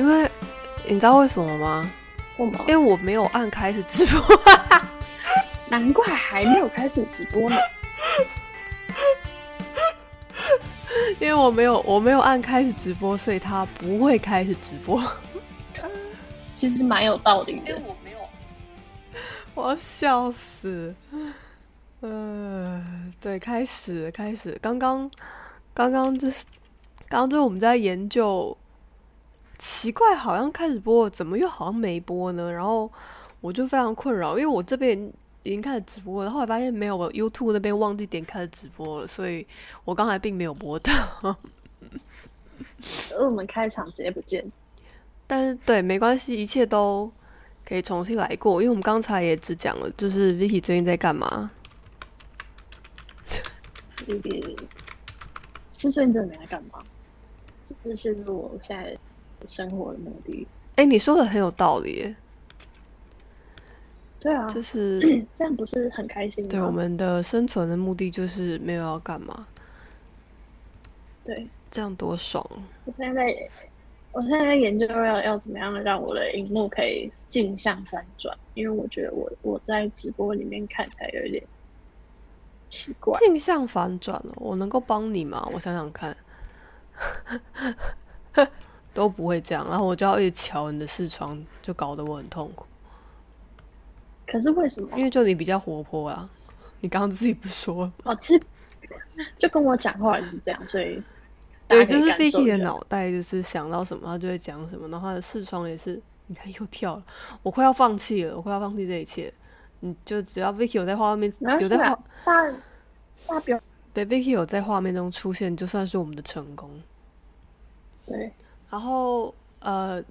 因为你知道为什么吗？为什么因为我没有按开始直播，难怪还没有开始直播呢。因为我没有我没有按开始直播，所以他不会开始直播。其实蛮有道理的。我没有，我要笑死。呃，对，开始开始，刚刚刚刚就是刚刚就是我们在研究，奇怪，好像开始播了，怎么又好像没播呢？然后我就非常困扰，因为我这边已经开始直播了，后来发现没有，我 YouTube 那边忘记点开始直播了，所以我刚才并没有播到。而 我们开场直接不见，但是对，没关系，一切都可以重新来过，因为我们刚才也只讲了，就是 Vicky 最近在干嘛。就是是最近真的没在干嘛，这是我现在生活的目的。哎、你说的很有道理耶，对啊，就是 这样不是很开心吗？对我们的生存的目的就是没有要干嘛，对，这样多爽。我现在在，我现在在研究要要怎么样让我的荧幕可以镜像翻转，因为我觉得我我在直播里面看起来有一点奇怪。镜像反转了，我能够帮你吗？我想想看，都不会这样，然后我就要一直瞧你的视窗，就搞得我很痛苦。可是为什么？因为就你比较活泼啊，你刚刚自己不说了哦，其实就跟我讲话也是这样，所以对，就是 Vicky 的脑袋就是想到什么，他就会讲什么，然后他的视窗也是，你看又跳了，我快要放弃了，我快要放弃这一切。你就只要 Vicky 有在画面有在画，大大表对 Vicky 有在画面中出现，就算是我们的成功。对，然后呃，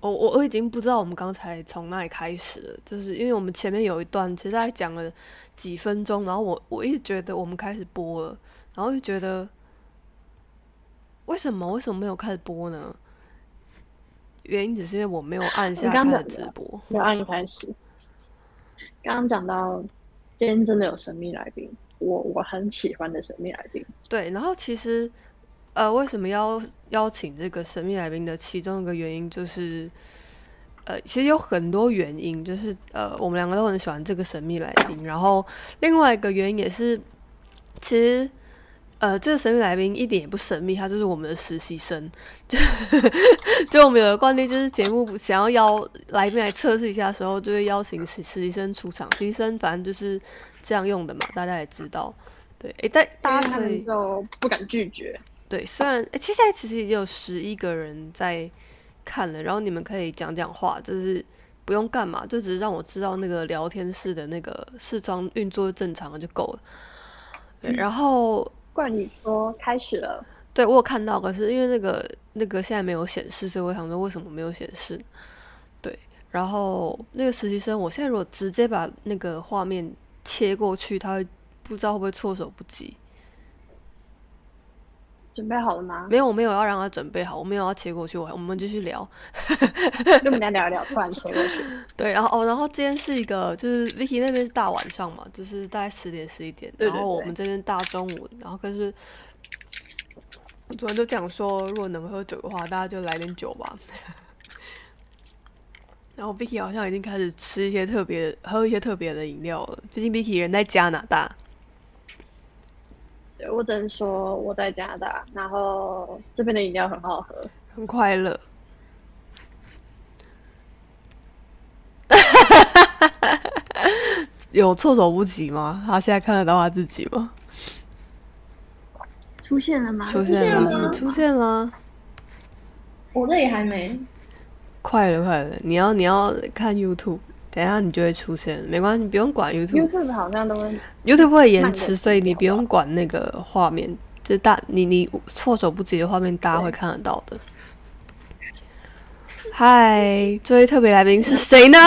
我我我已经不知道我们刚才从哪里开始了，就是因为我们前面有一段其实大概讲了几分钟，然后我我一直觉得我们开始播了，然后就觉得为什么为什么没有开始播呢？原因只是因为我没有按下开始直播。没有按开始。刚刚讲到今天真的有神秘来宾，我我很喜欢的神秘来宾。对，然后其实呃，为什么要邀请这个神秘来宾的其中一个原因就是，呃，其实有很多原因，就是呃，我们两个都很喜欢这个神秘来宾。然后另外一个原因也是，其实呃，这个神秘来宾一点也不神秘，他就是我们的实习生。就 就我们有个惯例，就是节目想要邀来宾来测试一下的时候，就会邀请实实习生出场。实习生反正就是这样用的嘛，大家也知道。对，诶，但大家可能就不敢拒绝。对，虽然、诶其实现在其实已经有十一个人在看了，然后你们可以讲讲话，就是不用干嘛，就只是让我知道那个聊天室的那个视窗运作正常了就够了。对，然后冠宇说开始了，对我有看到，可是因为那个那个现在没有显示，所以我想说为什么没有显示？对，然后那个实习生，我现在如果直接把那个画面切过去，他会不知道会不会措手不及。准备好了吗？没有，我没有要让他准备好，我没有要切过去，我我们继续聊。跟我们俩聊一聊，突然切过去。对，然后哦，然后今天是一个，就是 Vicky 那边是大晚上嘛，就是大概十点十一点，然后我们这边大中午，然后可是我昨天就讲说，如果能喝酒的话，大家就来点酒吧。然后 Vicky 好像已经开始吃一些特别、喝一些特别的饮料了，最近 Vicky 人在加拿大。对我只能说我在加拿大，然后这边的饮料很好喝。很快乐。有措手不及吗？他现在看得到他自己吗？出现了吗？出现了，吗出现了，我这里还没。快了，快了！你要你要看 YouTube，等一下你就会出现，没关系，你不用管 YouTube。YouTube 好像都会 YouTube 会延迟，所以你不用管那个画面，就是大你你措手不及的画面，大家会看得到的。嗨，这位特别来宾是谁呢？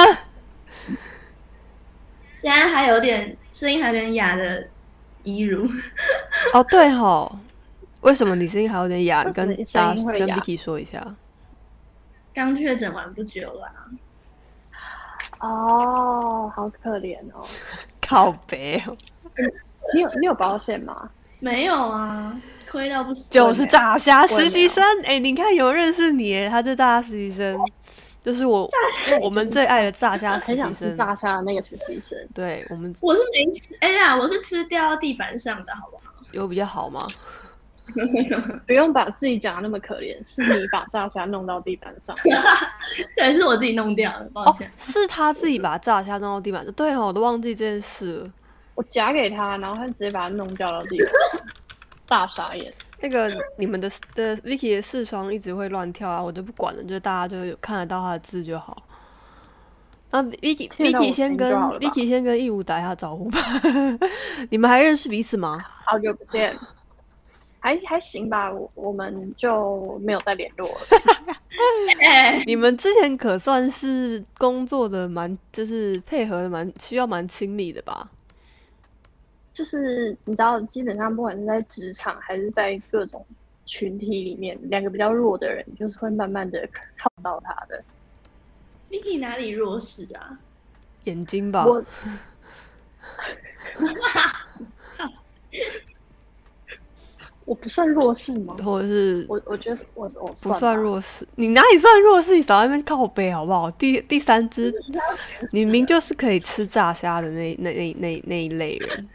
现在还有点声音还有点哑的怡如，哦，对吼，为什么你声音还有点哑？跟大家跟 Vicky 说一下。刚确诊完不久啦、哦，好可怜哦。靠北哦，你有你有保险吗？没有啊，亏到不行。就是炸虾实习生。哎、你看有人认识你耶，他就炸虾实习生，就是我我们最爱的炸虾实习很想吃生。炸虾的那个实习生。对我们我是没吃，哎呀，我是吃掉到地板上的，好不好？有比较好吗？不用把自己讲的那么可怜，是你把炸虾弄到地板上。对，是我自己弄掉的，抱哦歉。，是他自己把炸虾弄到地板上。对哦，我都忘记这件事了。我夹给他，然后他直接把它弄掉到地板上，大傻眼。那个你们的的 Vicky 的视窗一直会乱跳啊，我就不管了，就是大家就有看得到他的字就好。那 Vicky Vicky 先跟 Vicky 先跟义务打一下招呼吧。你们还认识彼此吗？好久不见，还还行吧，我我们就没有再联络了。哎，你们之前可算是工作的蛮，就是配合的蛮需要蛮亲密的吧？就是你知道，基本上不管是在职场还是在各种群体里面，两个比较弱的人，就是会慢慢的靠到他的。Vicky 哪里弱势啊？眼睛吧，我 我不算弱势吗？或者是我我觉得我我不算弱势？你哪里算弱势？你少在那边靠背好不好？第第三只，你明明就是可以吃炸虾的那那那那那一类人。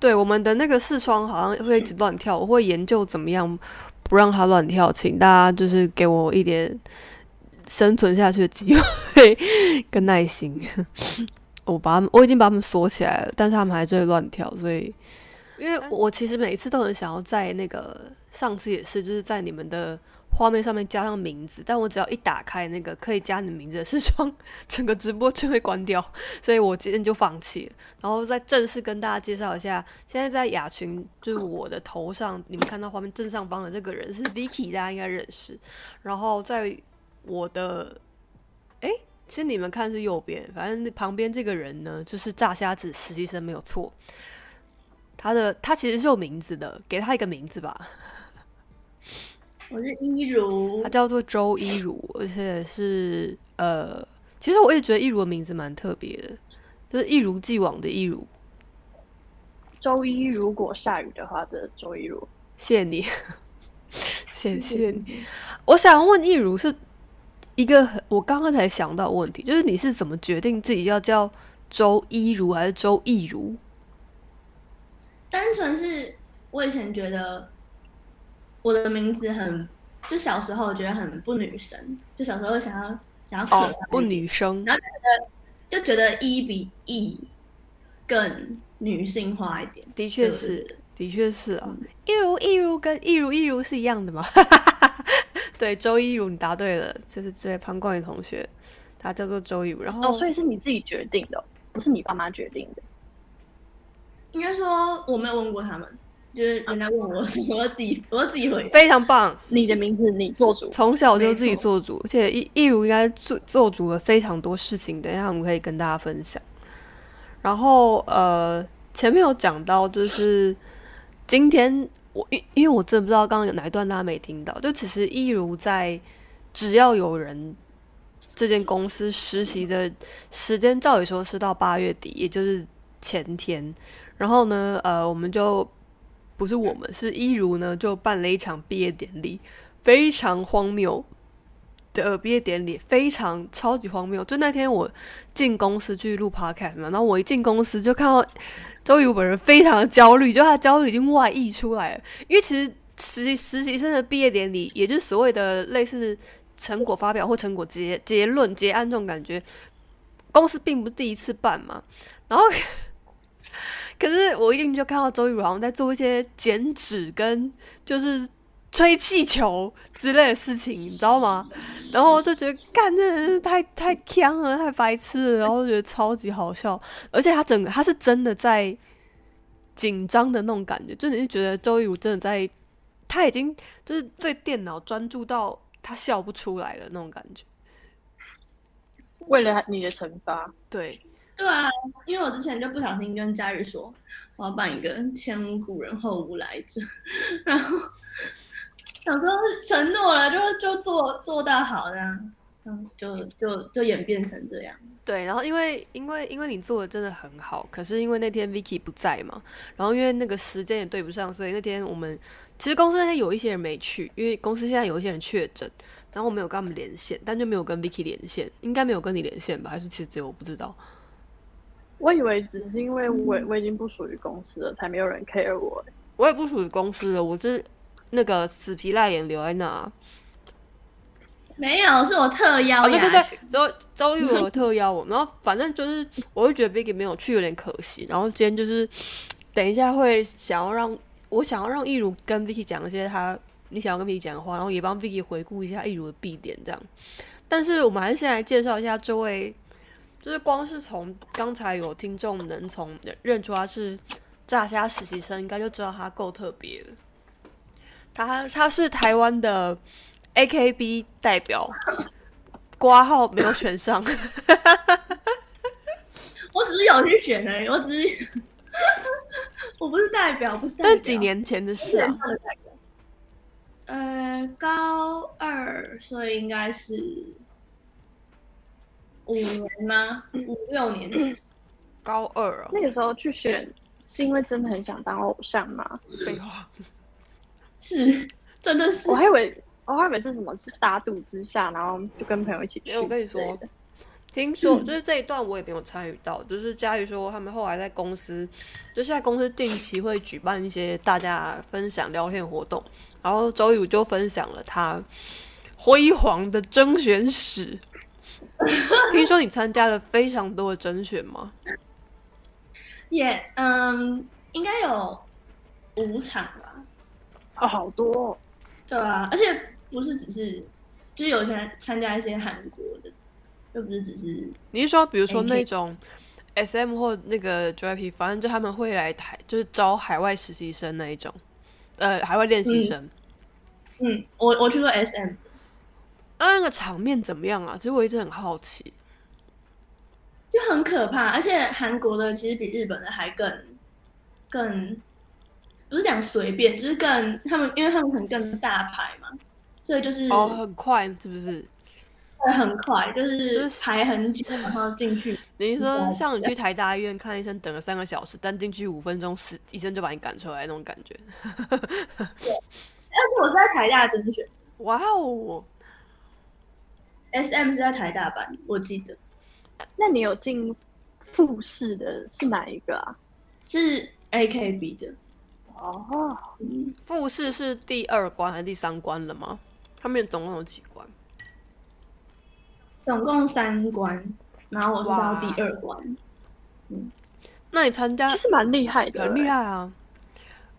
对，我们的那个视窗好像会一直乱跳，我会研究怎么样不让它乱跳，请大家就是给我一点生存下去的机会 跟耐心。我把他们，我已经把他们锁起来了，但是他们还是会乱跳，所以因为我其实每一次都很想要在那个上次也是，就是在你们的画面上面加上名字，但我只要一打开那个可以加你名字的视窗，整个直播就会关掉，所以我今天就放弃了。然后再正式跟大家介绍一下，现在在雅群就是我的头上，你们看到画面正上方的这个人是 Vicky，大家应该认识。然后在我的，诶，其实你们看是右边，反正旁边这个人呢，就是炸虾子实习生没有错。他的他其实是有名字的，给他一个名字吧，我是一如他，叫做周一如，而且是呃，其实我也觉得一如的名字蛮特别的，就是一如既往的一如。周一如果下雨的话的周一如，谢 谢你，谢谢你。我想问一如是一个很我刚刚才想到问题，就是你是怎么决定自己要叫周一如还是周易如？单纯是我以前觉得我的名字很，就小时候觉得很不女神，就小时候想要想要哦，不女生然后就觉得一比一更女性化一点。的确对是，的确是啊。一如一如跟一如一如是一样的嘛？对，周一如你答对了，就是这位潘冠宇同学，他叫做周一如。然后哦，所以是你自己决定的哦，不是你爸妈决定的。应该说我没有问过他们，就是人家问我，我要自己我要自己回答。非常棒，你的名字你做主，从小就自己做主，而且一一如应该做做主了非常多事情，等一下我们可以跟大家分享。然后呃，前面有讲到，就是今天我因因为我真的不知道刚刚有哪一段大家没听到，就其实一如在只要有人这间公司实习的时间，照理说是到八月底，也就是前天。然后呢，呃，我们就不是我们，是一如呢，就办了一场毕业典礼，非常荒谬的毕业典礼，非常超级荒谬。就那天我进公司去录 podcast 嘛，然后我一进公司就看到周瑜本人非常的焦虑，就他焦虑已经外溢出来了。因为其实实习实习生的毕业典礼，也就是所谓的类似成果发表或成果结结论结案这种感觉，公司并不是第一次办嘛，然后。可是我一进去就看到周玉如好像在做一些剪纸跟就是吹气球之类的事情，你知道吗？然后就觉得干真的是太太强了，太白痴了，然后就觉得超级好笑，而且他整个他是真的在紧张的那种感觉，就你是觉得周玉如真的在，他已经就是对电脑专注到他笑不出来了那种感觉。为了你的惩罚，对，对啊，因为我之前就不小心跟佳宇说我要办一个前无古人后无来者，然后想说承诺了就就做做到好这样，嗯，就就就演变成这样。对，然后因为因为因为你做的真的很好，可是因为那天 Vicky 不在嘛，然后因为那个时间也对不上，所以那天我们其实公司那天有一些人没去，因为公司现在有一些人确诊，然后我没有跟他们连线，但就没有跟 Vicky 连线，应该没有跟你连线吧？还是其实只有我不知道？我以为只是因为我我已经不属于公司了，才没有人 care 我。我也不属于公司了，我是那个死皮赖脸留在那。没有，是我特邀哦，对对对群，周周玉我 特邀我，然后反正就是我会觉得 Vicky 没有去有点可惜，然后今天就是等一下会想要让我想要让易如跟 Vicky 讲一些他你想要跟 Vicky 讲的话，然后也帮 Vicky 回顾一下易如的必点这样。但是我们还是先来介绍一下这位，就是光是从刚才有听众能从认出他是炸虾实习生，应该就知道他够特别了。他他是台湾的 AKB 代表，挂号没有选上，我只是有去选而已，我只是我不是代表，不是代表。但是几年前的事啊？呃，高二，所以应该是五年吗？五六年前。高二哦，那个时候去选，是因为真的很想当偶像吗？废话，是，真的是我。还以为我还以为是什么是大肚之下，然后就跟朋友一起去。我跟你说，听说就是这一段我也没有参与到，就是佳宇说他们后来在公司，就现在公司定期会举办一些大家分享聊天活动，然后周宇就分享了他辉煌的甄选史。听说你参加了非常多的甄选吗？也嗯，应该有五场吧，哦，好多、哦。对啊，而且不是只是，就是有些人参加一些韩国的，又不是只是你是说，比如说那种 S M 或那个 JYP，反正就他们会来台，就是招海外实习生那一种，呃，海外练习生。嗯，我我去过 S M，那那个场面怎么样啊？其实我一直很好奇。就很可怕，而且韩国的其实比日本的还更更，不是讲随便，就是更他们，因为他们可能更大牌嘛，所以就是哦，很快是不是？会很快，就就是是排很久，然后进去。你是说像你去台大医院看医生，等了三个小时，但进去五分钟，是医生就把你赶出来那种感觉？对但是我是在台大甄选哇哦！，S M 是在台大班，我记得那你有进复试的是哪一个啊？是 A K B 的。哦，嗯，复试是第二关还是第三关了吗？他们总共有几关？总共三关，然后我是到第二关。那你参加其实蛮厉害的，很厉。害啊！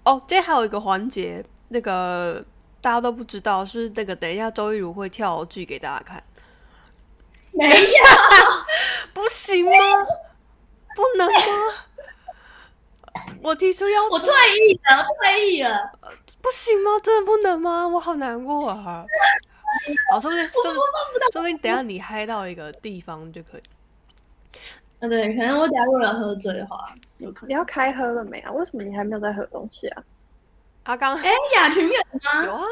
哦，这还有一个环节，那个大家都不知道，是那个等一下周玉如会跳剧给大家看，没有，不行吗？不能吗？我提出要求，我退役了，退役了。不行吗？真的不能吗？我好难过啊！好，说不定说不定说不定等下你嗨到一个地方就可以。啊，对，可能我假如了喝醉的话，有可能。你要开喝了没啊？为什么你还没有在喝东西啊？阿刚哎，雅群有吗？有啊，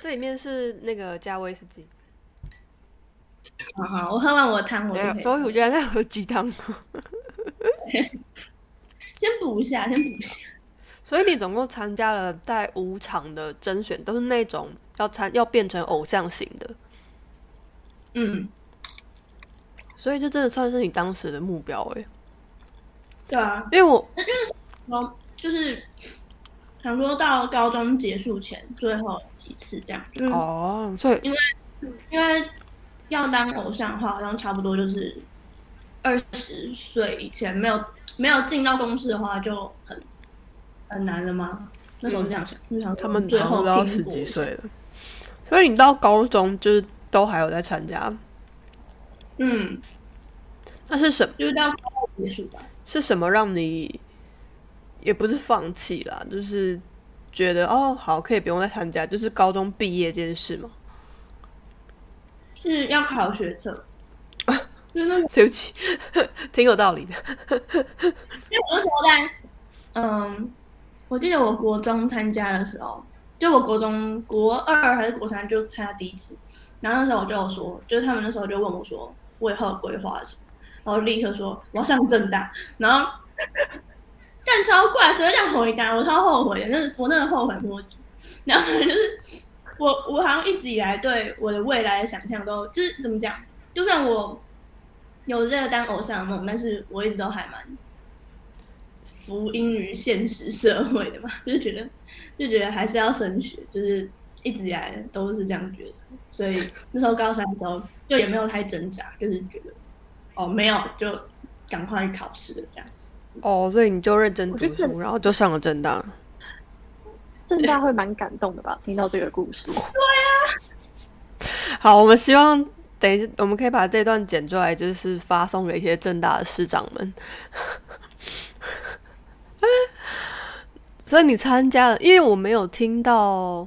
这里面是那个加威士忌。好好，我喝完我的汤，我就所以周宇居然在喝鸡汤，先补一下，先补一下。所以你总共参加了在五场的甄选，都是那种要参要变成偶像型的，嗯，所以这真的算是你当时的目标哎、对啊，因为我我就是想说到高中结束前最后几次这样，就是哦，所以因为因为要当偶像的话，好像差不多就是二十岁以前没有没有进到公司的话，就很很难了吗？那时候就这样想，就想他们最后都要十几岁了，所以你到高中就是都还有在参加，嗯，那是什么就是到高中结束吧。是什么让你也不是放弃啦，就是觉得哦好可以不用再参加，就是高中毕业这件事吗？是要考学测，就是那，对不起，挺有道理的。因为我那时候在，嗯，我记得我国中参加的时候，就我国中国二还是国三就参加第一次，然后那时候我就有说，就是他们那时候就问我说，我以后的规划什么，然后立刻说我要上正大，然后但超怪，谁会这样回答？我超后悔的，就是我那个后悔莫及。然后就是我我好像一直以来对我的未来的想象都就是怎么讲，就算我有这个当偶像的梦，但是我一直都还蛮服膺于现实社会的嘛，就是觉得就觉得还是要升学，就是一直以来都是这样觉得，所以那时候高三的时候就也没有太挣扎，就是觉得哦没有就赶快考试的这样子。哦，所以你就认真读书，然后就上了正大。正大会蛮感动的吧？听到这个故事，对呀好，我们希望等一下我们可以把这段剪出来，就是发送给一些正大的师长们。所以你参加了，因为我没有听到，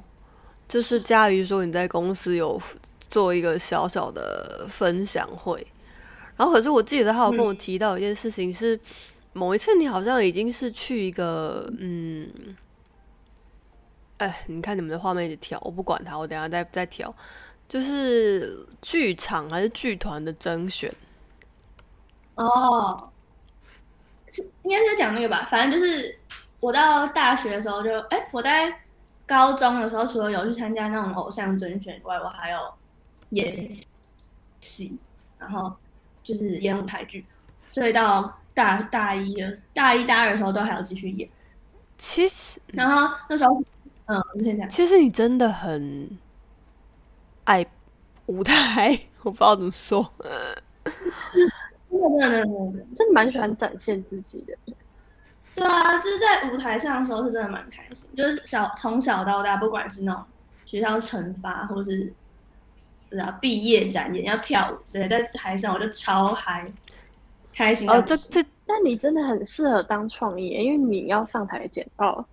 就是佳瑜说你在公司有做一个小小的分享会，然后可是我记得他有跟我提到一件事情是，某一次你好像已经是去一个嗯，哎，你看你们的画面一直跳，我不管它，我等下再再调。就是剧场还是剧团的甄选，哦，是应该是在讲那个吧，反正就是我到大学的时候就，哎、我在高中的时候，除了有去参加那种偶像甄选以外，我还有演戏，然后就是演舞台剧，所以到大大一的大一大二的时候都还要继续演，其实然后那时候，嗯，你先讲，其实你真的很爱舞台，我不知道怎么说。真的真的真的真的。真的蛮喜欢展现自己的。对啊，就是在舞台上的时候是真的蛮开心，就是小从小到大，不管是那种学校惩罚，或是然后毕业展演要跳舞之类，在台上我就超嗨，开心哦，这这但你真的很适合当创业，因为你要上台剪报。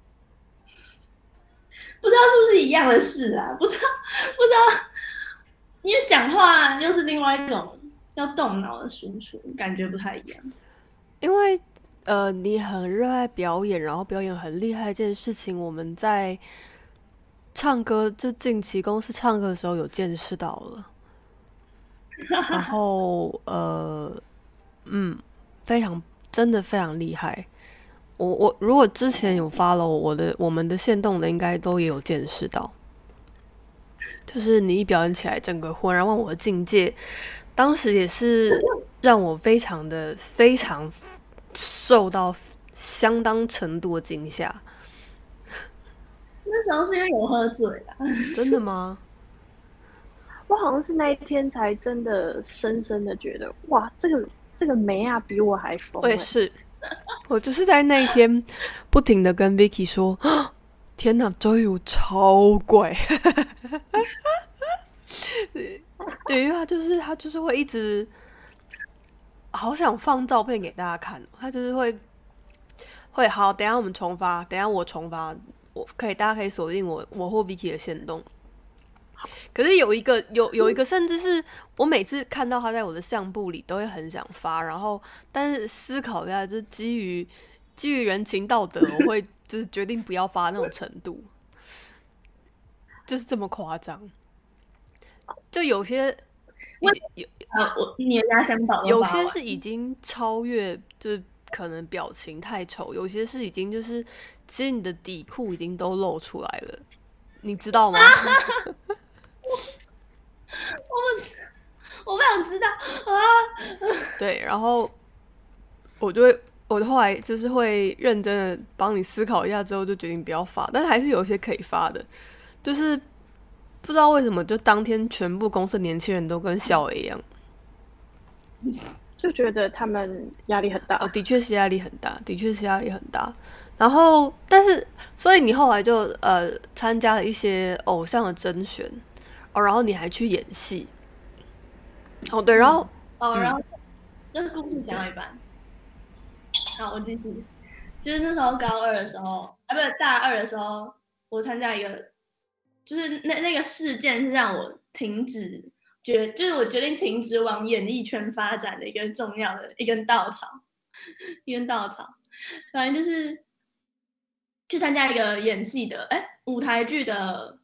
不知道是不是一样的事啊？不知道不知道，因为讲话又是另外一种要动脑的输出，感觉不太一样。因为呃，你很热爱表演，然后表演很厉害这件事情，我们在唱歌就近期公司唱歌的时候有见识到了。然后呃，嗯，非常真的非常厉害。我我如果之前有 follow 我的我们的线动的，应该都也有见识到。就是你一表演起来，整个浑然忘我的境界，当时也是让我非常的非常受到相当程度的惊吓。那时候是因为我喝醉了，真的吗？我好像是那一天才真的深深的觉得，哇，这个这个梅亚比我还疯、欸。我也是，我就是在那一天不停的跟 Vicky 说：“天哪，周玉如超怪。”对，因为他就是他就是会一直好想放照片给大家看，他就是会会好，等下我们重发，等下我重发，我可以大家可以锁定我我或 Vicky 的线动。可是有一个有有一个，甚至是我每次看到他在我的相簿里，都会很想发。然后，但是思考一下，就是基于基于人情道德，我会就是决定不要发那种程度，就是这么夸张。就有些有啊，我你的压箱宝有些是已经超越，就是可能表情太丑；有些是已经就是，其实你的底裤已经都露出来了，你知道吗？我不我不想知道啊。对，然后我就会，我后来就是会认真的帮你思考一下之后，就决定不要发，但是还是有一些可以发的，就是不知道为什么，就当天全部公司的年轻人都跟笑伟一样，就觉得他们压力很大。哦，的确是压力很大，的确是压力很大。然后，但是，所以你后来就呃参加了一些偶像的甄选，哦，然后你还去演戏，哦对，然后哦，嗯然后这个故事讲到一半，好，我继续。就是那时候高二的时候，啊，不是大二的时候，我参加一个，就是那那个事件是让我停止决，就是我决定停止往演艺圈发展的一个重要的一根稻草，一根稻草。反正就是去参加一个演戏的，哎，舞台剧的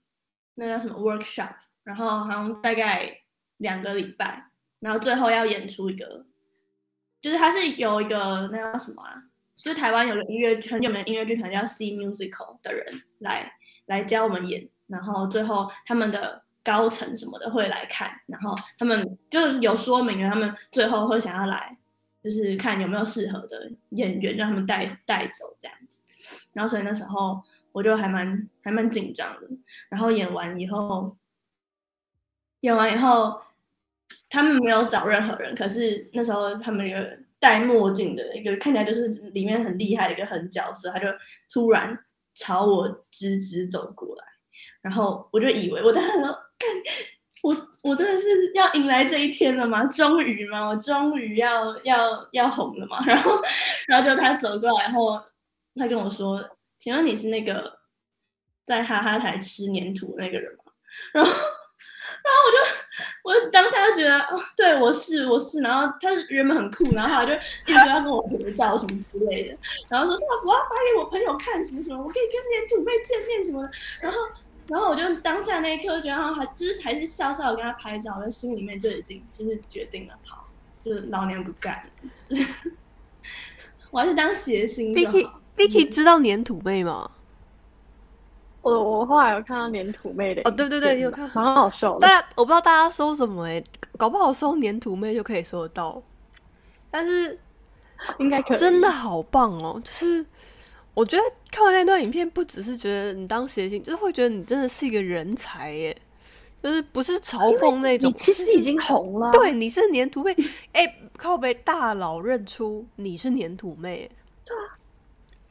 那叫什么 workshop，然后好像大概两个礼拜，然后最后要演出一个就是他是有一个那叫什么啊？就是台湾有个音乐很有名的音乐剧团叫 C Musical 的人来来教我们演，然后最后他们的高层什么的会来看，然后他们就有说明了，他们最后会想要来，就是看有没有适合的演员让他们带带走这样子。然后所以那时候我就还蛮还蛮紧张的，然后演完以后，演完以后他们没有找任何人，可是那时候他们有戴墨镜的一个看起来就是里面很厉害的一个狠角色，他就突然朝我直直走过来，然后我就以为我当时，我我真的是要迎来这一天了吗？终于吗？我终于要要要红了吗？然后然后就他走过来，然后他跟我说，请问你是那个在哈哈台吃粘土那个人吗？然后。然后我就，我当下就觉得，哦，对我是我是，然后他原本很酷，然后他就一直要跟我合照什么之类的，然后说那我要发给我朋友看什么什么，我可以跟粘土妹见面什么的，然后然后我就当下那一刻就觉得，还就是还是笑笑的跟他拍照，我心里面就已经就是决定了，好，就是老娘不干，我还是当谐星。Vicky Vicky 知道粘土妹吗？我我后来有看到粘土妹的哦，对对对，有看，蛮好笑的。大家我不知道大家搜什么哎，搞不好搜粘土妹就可以搜得到。但是 应该可以，真的好棒哦！就是我觉得看完那段影片，不只是觉得你当谐星，就是会觉得你真的是一个人才耶。就是不是嘲讽那种，其实已经红了。对，你是粘土妹，哎，靠被大佬认出你是粘土妹。对啊。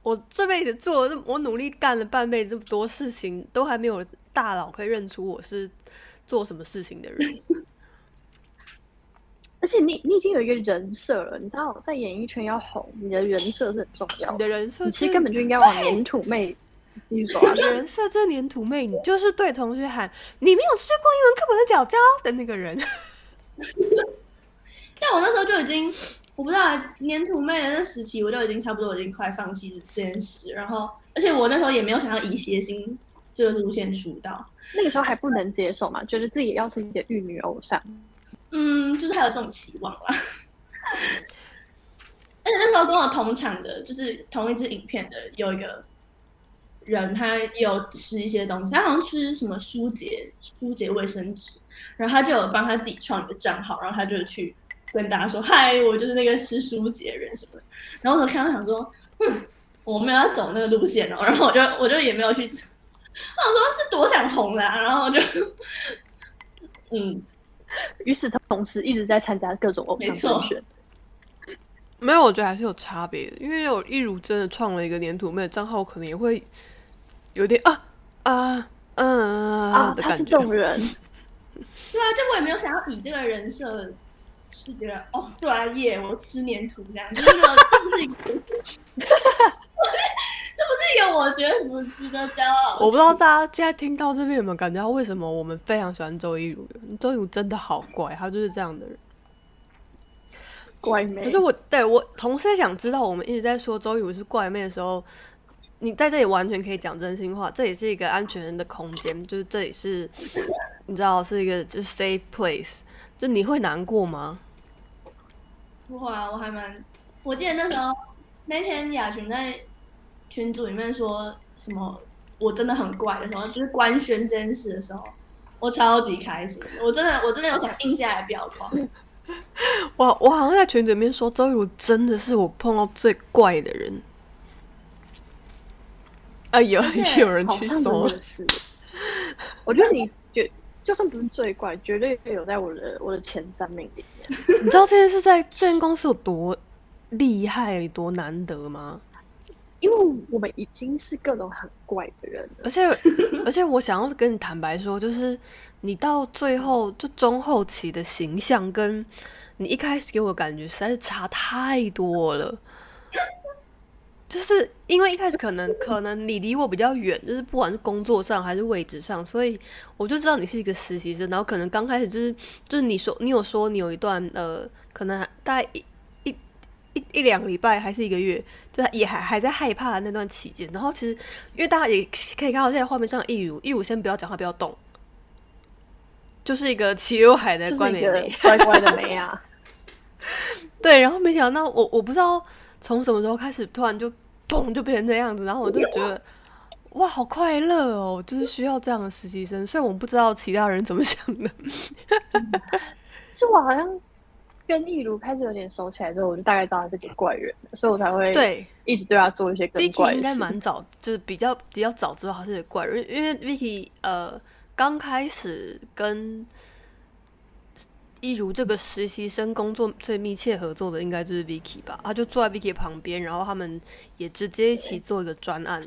我这辈子做了，我努力干了半辈子这么多事情，都还没有大佬可以认出我是做什么事情的人。而且你你已经有一个人设了，你知道在演艺圈要红，你的人设是很重要。你的人设其实根本就应该往粘土妹继续走。人设这粘土妹，你就是对同学喊“你没有吃过英文课本的脚胶”的那个人。但我那时候就已经。我不知道粘土妹的那时期，我就已经差不多已经快放弃这件事。然后，而且我那时候也没有想要以谐星这个路线出道。那个时候还不能接受嘛，觉得自己要是一个玉女偶像。嗯，就是还有这种期望啦。而且那时候跟我同场的，就是同一支影片的有一个人，他有吃一些东西，他好像吃什么舒洁舒洁卫生纸，然后他就有帮他自己创一个账号，然后他就去。跟大家说嗨，我就是那个吃书节人什么的。然后我看到想说，哼，我没有要走那个路线哦。然后我就我就也没有去。我想说是多想红啦，然后就，嗯，于是他同时一直在参加各种偶像甄选。没有，我觉得还是有差别的，因为有一如真的创了一个粘土妹的账号，可能也会有点啊啊嗯啊他是这种人。对啊，就我也没有想要以这个人设。是觉得哦，专业，我吃粘土这样，就是这不是一个，这不是一个我觉得什么值得骄傲。我不知道大家现在听到这边有没有感觉到，为什么我们非常喜欢周一如？周一如真的好怪，他就是这样的人，怪妹。可是我对我同事也想知道，我们一直在说周一如是怪妹的时候，你在这里完全可以讲真心话，这也是一个安全的空间，就是这里是，你知道是一个就是 safe place。就你会难过吗？不会啊，我还蛮……我记得那时候那天雅群在群组里面说什么，我真的很怪的时候，就是官宣这件事的时候，我超级开心。我真的，我真的有想印下来表框。我我好像在群里面说，周雨茹真的是我碰到最怪的人。啊，有有人去搜，我觉得你觉。就算不是最怪，绝对有在我的我的前三名里面。你知道这件事在这间公司有多厉害、多难得吗？因为我们已经是各种很怪的人，而且 而且我想要跟你坦白说，就是你到最后就中后期的形象，跟你一开始给我的感觉实在是差太多了。就是因为一开始可能可能你离我比较远，就是不管是工作上还是位置上，所以我就知道你是一个实习生。然后可能刚开始就是就是你说你有说你有一段呃，可能大概一一一一两个礼拜还是一个月，就也还还在害怕的那段期间。然后其实因为大家也可以看到现在画面上一如一如先不要讲话，不要动，就是一个齐刘海的关美美，乖乖的美啊。对，然后没想到我我不知道从什么时候开始，突然就嘣就变成这样子，然后我就觉得哇，好快乐哦，就是需要这样的实习生。虽然我不知道其他人怎么想的，是我好像跟易如开始有点熟起来之后，我就大概知道他是个怪人，所以我才会对一直对他做一些更怪 Vicky 应该。蛮早，就是比较比较早知道他是个怪人，因为 Vicky 呃刚开始跟一如这个实习生工作最密切合作的，应该就是 Vicky 吧？他就坐在 Vicky 旁边，然后他们也直接一起做一个专案。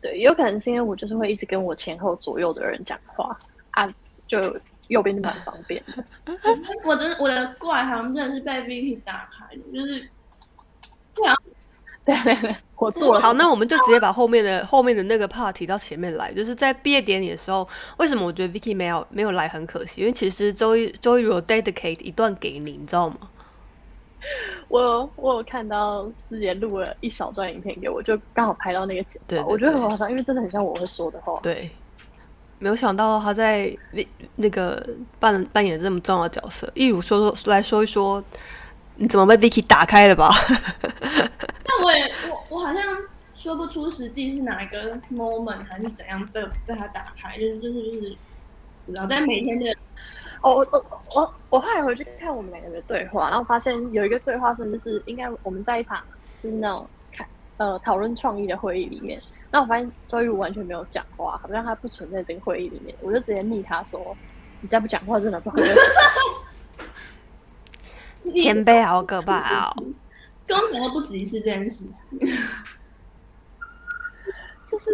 对，有可能是因为我就是会一直跟我前后左右的人讲话啊，就右边就蛮方便的。我真的我的怪好像真的是被 Vicky 打开的，就是对对对，我做了好，那我们就直接把后面的后面的那个 part 提到前面来，就是在毕业典礼的时候，为什么我觉得 Vicky 没有没有来很可惜？因为其实周一周一如果 dedicate 一段给你，你知道吗？我我有看到师姐录了一小段影片给我，就刚好拍到那个剪对我觉得很对好笑，因为真的很像我会说的话。对，没有想到他在那那个扮扮演这么重要的角色。一如说说来说一说，你怎么被 Vicky 打开了吧？但我也我我好像说不出实际是哪一个 moment 还是怎样被被他打开，就是就是就是，不知道但每天的哦，我我我我后来回去看我们两个的对话，然后发现有一个对话，甚至是应该我们在一场就是那种看呃讨论创意的会议里面，那我发现周一如完全没有讲话，好像他不存在这个会议里面，我就直接密他说：“你再不讲话，真的不好意思。前辈好可怕哦！跟我讲都不止一次这件事情。就是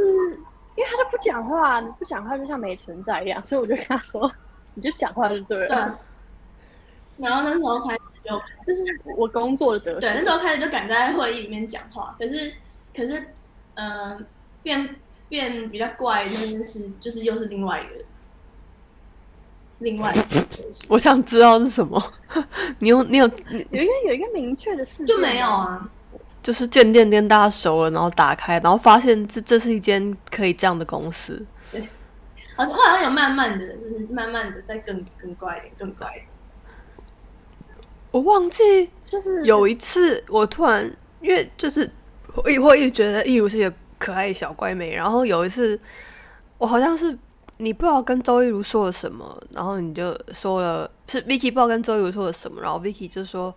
因为他都不讲话，你不讲话就像没存在一样，所以我就跟他说：“你就讲话就对了。对啊，然后那时候开始就这是我工作的哲对，那。时候开始就敢在会议里面讲话，可是可是嗯、呃变变比较怪的那件事，就是又是另外一个另外一 我想知道是什么。你有你有你有一个有一个明确的事件就没有啊。就是渐渐跟大家熟了，然后打开，然后发现这这是一间可以这样的公司。好像我好像有慢慢的，就是慢慢的在更更怪一点，更怪一点。我忘记就是有一次，我突然因为就是我一会一直觉得易如是一个可爱的小乖妹，然后有一次我好像是你不知道跟周一如说了什么，然后你就说了是 Vicky 不知道跟周一如说了什么，然后 Vicky 就说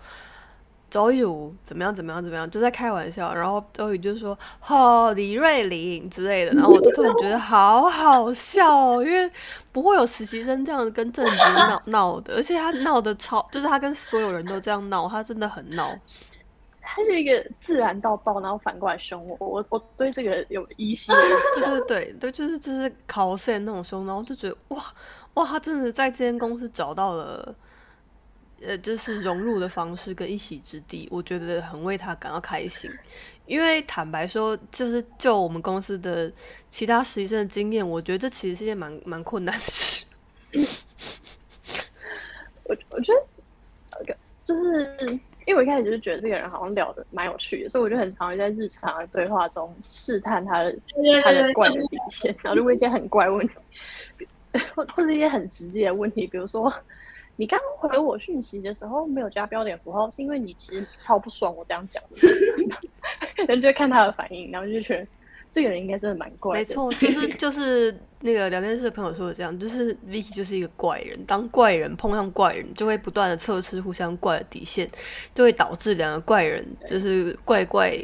周一如怎么样怎么样怎么样，就在开玩笑，然后周宇就说哦李瑞玲之类的，然后我就突然觉得好好笑，因为不会有实习生这样跟正职闹闹的，而且他闹的超，就是他跟所有人都这样闹，他真的很闹。他是一个自然到爆，然后反过来凶我，我我对这个有依稀的对对对对，就是就是考线那种凶，然后就觉得哇哇，他真的在这间公司找到了，呃，就是融入的方式跟一席之地，我觉得很为他感到开心。因为坦白说，就是就我们公司的其他实习生的经验，我觉得这其实是一件蛮蛮困难的事。我我觉得，呃就是因为我一开始就是觉得这个人好像聊的蛮有趣的，所以我就很常会在日常的对话中试探他的他的怪的底线，然后就问一些很怪的问题，或或者一些很直接的问题，比如说你刚刚回我讯息的时候没有加标点符号，是因为你其实超不爽我这样讲的，然后就会看他的反应，然后就觉得这个人应该真的蛮怪的。没错，就是就是那个聊天室的朋友说的这样，就是 Vicky 就是一个怪人，当怪人碰上怪人，就会不断的测试互相怪的底线，就会导致两个怪人就是怪怪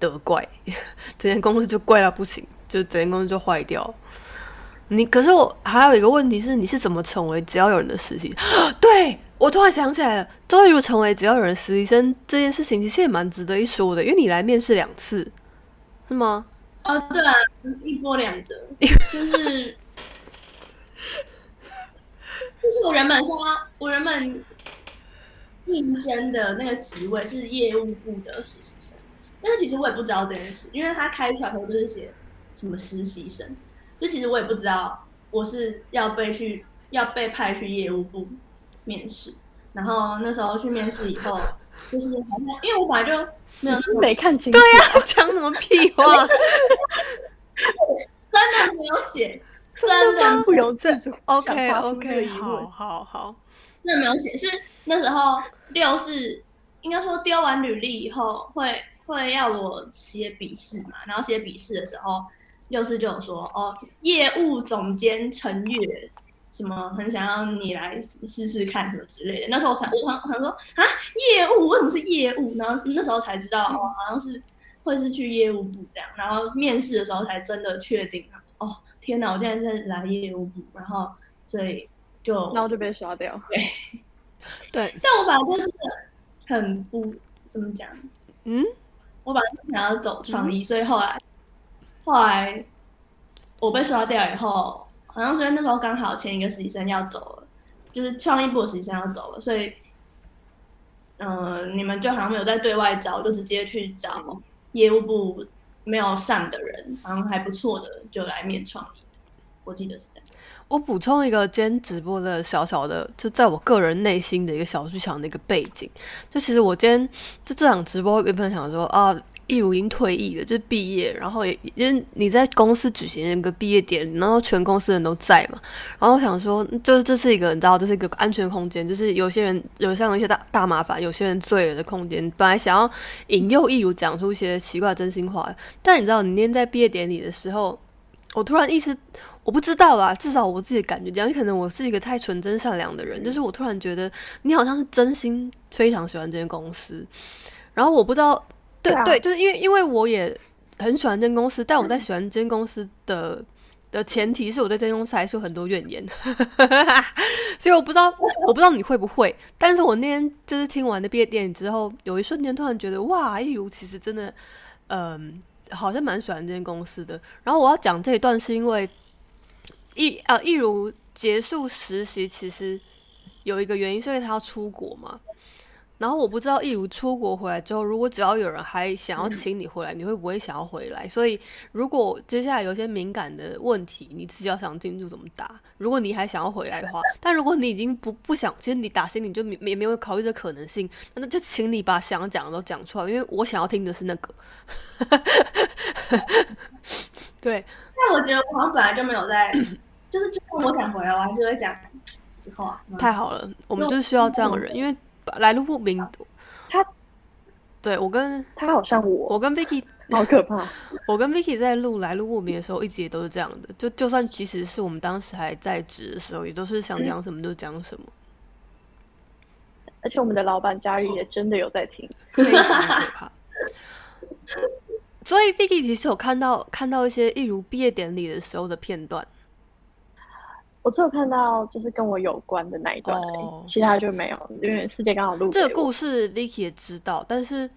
得怪，整间公司就怪到不行，就整间公司就坏掉。你可是我还有一个问题是，你是怎么成为只要有人的实习？对我突然想起来了，周一如成为只要有人实习生这件事情，其实也蛮值得一说的，因为你来面试两次，是吗？哦，对啊，一波两折，就是 就是我原本说我原本应征的那个职位是业务部的实习生，但是其实我也不知道这件事，因为他开出来头就是写什么实习生，就其实我也不知道我是要被去要被派去业务部面试，然后那时候去面试以后，就是好像因为我本来就没有是没看清楚，讲什么屁话？真的没有写，真的不由自主 OK OK，好好好，那没有写，是那时候六是应该说丢完履历以后会会要我写笔试嘛，然后写笔试的时候，六四就有说哦，业务总监陈月什么很想要你来试试看什么之类的。那时候我才我想想说啊，业务为什么是业务？然后那时候才知道哦，好像是会是去业务部这样。然后面试的时候才真的确定哦，天哪，我现在是来业务部，然后所以就然后就被刷掉。对 对，但我本来就是很不怎么讲，嗯，我本来就想要走创意，所以后来后来我被刷掉以后，好像是因为那时候刚好前一个实习生要走了，就是创意部的实习生要走了，所以嗯、你们就好像没有在对外招，就直接去找业务部没有上的人，好像还不错的就来面创意，我记得是这样。我补充一个今天直播的小小的，就在我个人内心的一个小剧场的一个背景。就其实我今天就这场直播原本想说啊，易如已经退役了，就是毕业，然后也因为你在公司举行一个毕业典礼，然后全公司人都在嘛，然后我想说，就是这是一个你知道，这是一个安全空间，就是有些人有上了一些大大麻烦，有些人醉了的空间。本来想要引诱易如讲出一些奇怪真心话，但你知道，你那天在毕业典礼的时候，我突然意识。我不知道啦，至少我自己的感觉这样，可能我是一个太纯真善良的人，就是我突然觉得你好像是真心非常喜欢这间公司，然后我不知道，对对啊对，就是因为因为我也很喜欢这间公司，但我在喜欢这间公司的的前提是我对这间公司还是有很多怨言，所以我不知道我不知道你会不会，但是我那天就是听完的毕业典礼之后，有一瞬间突然觉得哇，一如其实真的，嗯、好像蛮喜欢这间公司的。然后我要讲这一段是因为。一呃，一如结束实习，其实有一个原因，是因为他要出国嘛。然后我不知道，一如出国回来之后，如果只要有人还想要请你回来，你会不会想要回来？所以，如果接下来有些敏感的问题，你自己要想清楚怎么答。如果你还想要回来的话，但如果你已经不不想，其实你打心里就没也没有考虑这可能性，那就请你把想讲的都讲出来，因为我想要听的是那个。对，但我觉得我好像本来就没有在，就是就算我想回来，我还是会讲实话。太好了，我们就是需要这样的人，因为来路不明。他，对我跟他好像我，我跟 Vicky 好可怕。我跟 Vicky 在录来路不明的时候，一直也都是这样的。就就算即使是我们当时还在职的时候，也都是想讲什么就讲什么，而且我们的老板佳玉也真的有在听。非常可怕。所以 Vicky 其实有看到看到一些一如毕业典礼的时候的片段，我只有看到就是跟我有关的那一段其他就没有，因为世界刚好录这个故事 Vicky 也知道，但是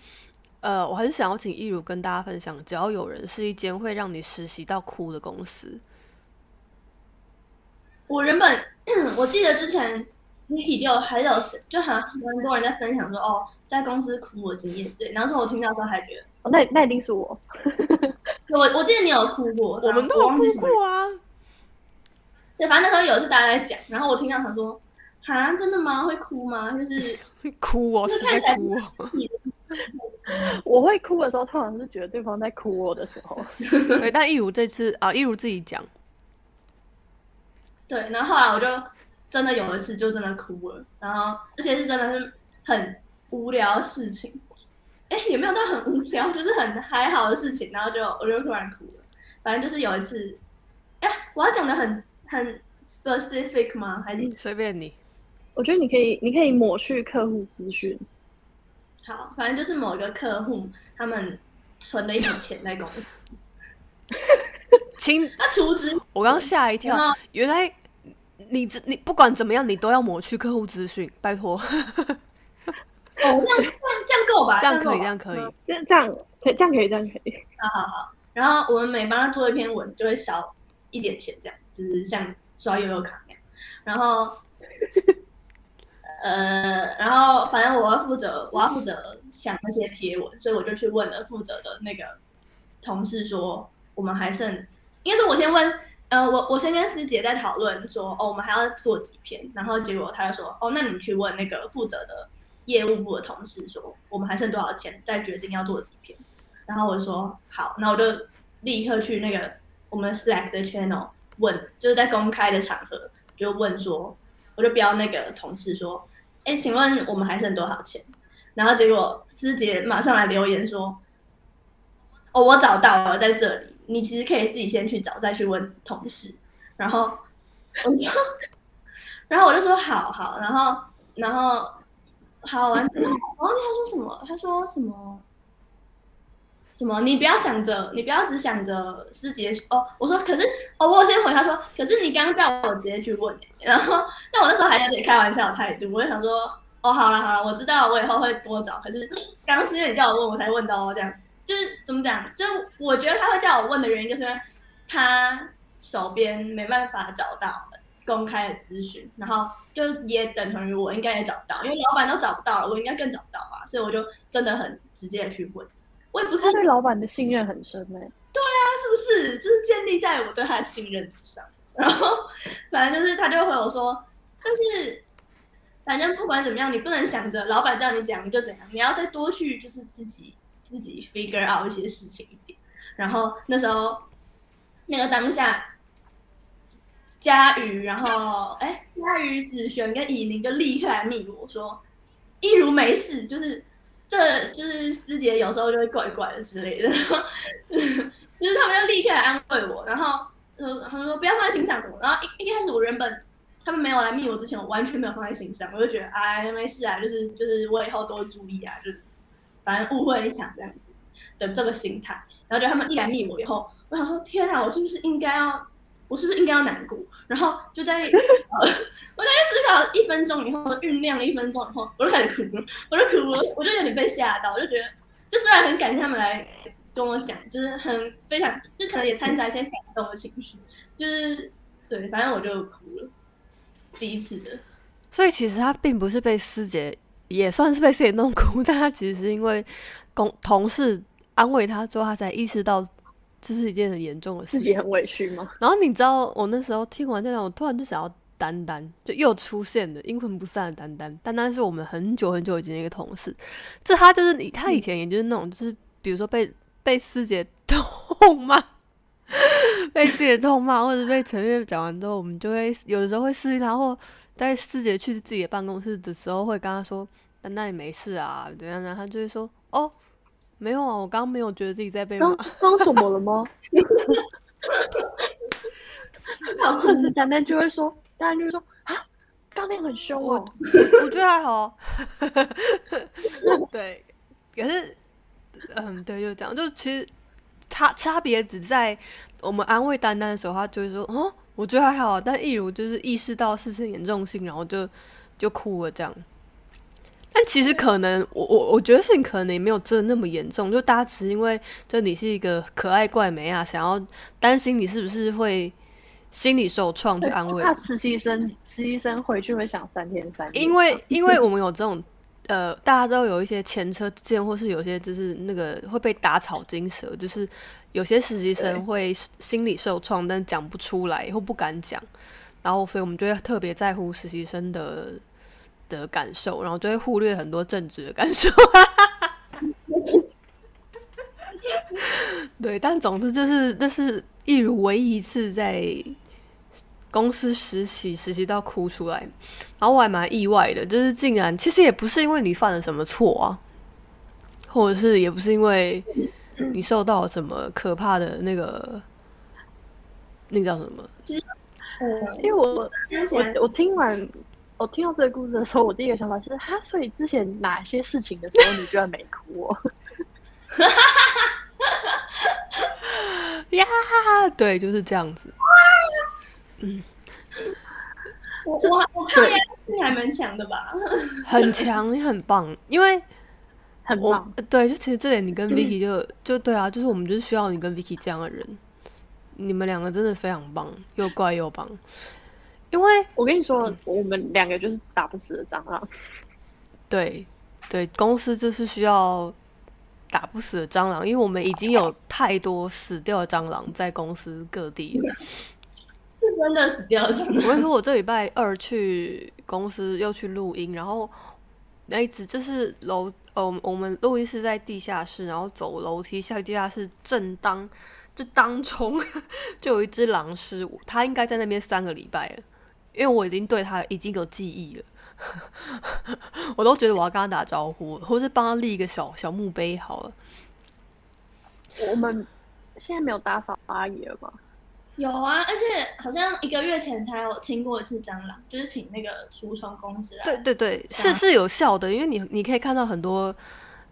呃，我还是想要请一如跟大家分享，只要有人是一间会让你实习到哭的公司，我原本 我记得之前 Vicky 就还有就好像蛮多人在分享说哦，在公司哭的经验之类。然后说我听到之后还觉得，哦那那一定是我，我我记得你有哭过，我们都有哭过啊。对，反正那时候有一次大家在讲，然后我听到他说，哈，真的吗？会哭吗？就是 会哭哦，是在哭哦。我会哭的时候，通常是觉得对方在哭我的时候。对，但一如这次啊，一如自己讲，对，然后后来我就真的有一次就真的哭了，然后而且是真的是很无聊的事情，哎，也没有到很无聊，就是很还好的事情，然后就我就突然哭了。反正就是有一次，哎，我要讲的很很 specific 吗？还是随便你。我觉得你可以，你可以抹去客户资讯。好，反正就是某一个客户他们存了一笔钱在公司，亲，他储值，我刚刚吓一跳原来你这你不管怎么样，你都要抹去客户资讯，拜托，哦，这样这样这样够吧？这样可以，这样可以。这这样可以，这样可以，这样可以。好好好，然后我们每帮他做一篇文，就会少一点钱，这样就是像刷悠悠卡那样。然后，呃，然后反正我要负责，我要负责想那些贴文，所以我就去问了负责的那个同事说，我们还剩，应该是我先问，呃，我我先跟师姐在讨论说，哦，我们还要做几篇，然后结果他就说，哦，那你去问那个负责的业务部的同事说，我们还剩多少钱，再决定要做几篇。然后我就说好，那我就立刻去那个我们 Slack 的 channel 问，就是在公开的场合就问说，我就标那个同事说，哎，请问我们还剩多少钱？然后结果师姐马上来留言说，哦，我找到了，在这里，你其实可以自己先去找，再去问同事。然后我就，然后我就说好好，然后然后好完之后，忘记他说什么，他说什么？什么？你不要想着，你不要只想着师姐哦。我说，可是哦，我先回他说，可是你刚刚叫我直接去问，然后那我那时候还有点开玩笑的态度，我就想说，哦，好了好了，我知道，我以后会多找。可是刚刚是因为你叫我问，我才问到这样，就是怎么讲？就我觉得他会叫我问的原因，就是因为他手边没办法找到公开的资讯，然后就也等同于我应该也找不到，因为老板都找不到了，我应该更找不到吧，所以我就真的很直接的去问。我也不是对老板的信任很深哎，对啊，是不是？就是建立在我对他的信任之上。然后，反正就是他就回我说，但是反正不管怎么样，你不能想着老板叫你讲你就怎样，你要再多去就是自己自己 figure out 一些事情一点。然后那时候那个当下，佳瑜，然后哎，佳瑜、子璇跟以宁就立刻来密我说，一如没事，就是。这就是师姐有时候就会怪怪的之类的，就是他们就立刻来安慰我，然后呃他们说不要放在心上什么，然后一一开始我原本他们没有来密我之前，我完全没有放在心上，我就觉得哎没事啊，就是就是我以后多注意啊，就反正误会一场这样子的这个心态，然后就他们一来密我以后，我想说天啊，我是不是应该要？我是不是应该要难过？然后就在，我在思考一分钟以后，酝酿了一分钟以后，我就开始哭了。我就哭了，我就有点被吓到，我就觉得，就虽然很感谢他们来跟我讲，就是很非常，就可能也掺杂一些感动的情绪，就是对，反正我就哭了，第一次的。所以其实他并不是被师姐，也算是被师姐弄哭，但他其实是因为公同事安慰他之后，他才意识到。这是一件很严重的事，自己很委屈吗？然后你知道，我那时候听完这段，我突然就想要丹丹，就又出现了阴魂不散的丹丹。丹丹是我们很久很久以前的一个同事，这他就是你，他以前也就是那种，就是比如说被被师姐痛骂，被师姐痛骂，或者被陈月讲完之后，我们就会有的时候会示意他，或带师姐去自己的办公室的时候，会跟他说：“丹丹，你没事啊？”怎样呢？他就会说：“哦。”没有啊，我刚刚没有觉得自己在被骂。刚刚怎么了吗？然后是丹丹就会说，丹丹就会说啊，刚那很凶哦。我觉得还好。对，可是，嗯，对，就这样。就其实差差别只在我们安慰丹丹的时候，他就会说，哦，我觉得还好。但一如就是意识到事情严重性，然后就就哭了这样。但其实可能，我我我觉得事情可能也没有真的那么严重，就大家只是因为就你是一个可爱怪美啊，想要担心你是不是会心理受创，去安慰。怕实习生实习生回去会想三天三夜。因为因为我们有这种呃，大家都有一些前车之鉴，或是有些就是那个会被打草惊蛇，就是有些实习生会心理受创，但讲不出来或不敢讲，然后所以我们就会特别在乎实习生的。的感受，然后就会忽略很多正直的感受。对，但总之就是，这是一如唯一一次在公司实习，实习到哭出来，然后我还蛮意外的，就是竟然其实也不是因为你犯了什么错啊，或者是也不是因为你受到什么可怕的那个，那叫什么？其实，因为我我我听完。我听到这个故事的时候，我第一个想法是：哈，所以之前哪些事情的时候，你居然没哭？呀，对，就是这样子。嗯，我我我看你还蛮强的吧？很强，你很棒，因为很棒。对，就其实这点，你跟 Vicky 就就对啊，就是我们就是需要你跟 Vicky 这样的人，你们两个真的非常棒，又怪又棒。因为我跟你说，我们两个就是打不死的蟑螂。对，对，公司就是需要打不死的蟑螂，因为我们已经有太多死掉的蟑螂在公司各地。是真的死掉蟑螂。我跟你说，我这礼拜二去公司又去录音，然后那一只就是楼，呃，我们录音室在地下室，然后走楼梯下去地下室，正当就当中 就有一只狼尸，它应该在那边三个礼拜了。因为我已经对他已经有记忆了，我都觉得我要跟他打招呼，或是帮他立一个小小墓碑好了。我们现在没有打扫阿姨了吗？有啊，而且好像一个月前才有清过一次蟑螂，就是请那个除虫公司来。对对对，是是有效的，因为你你可以看到很多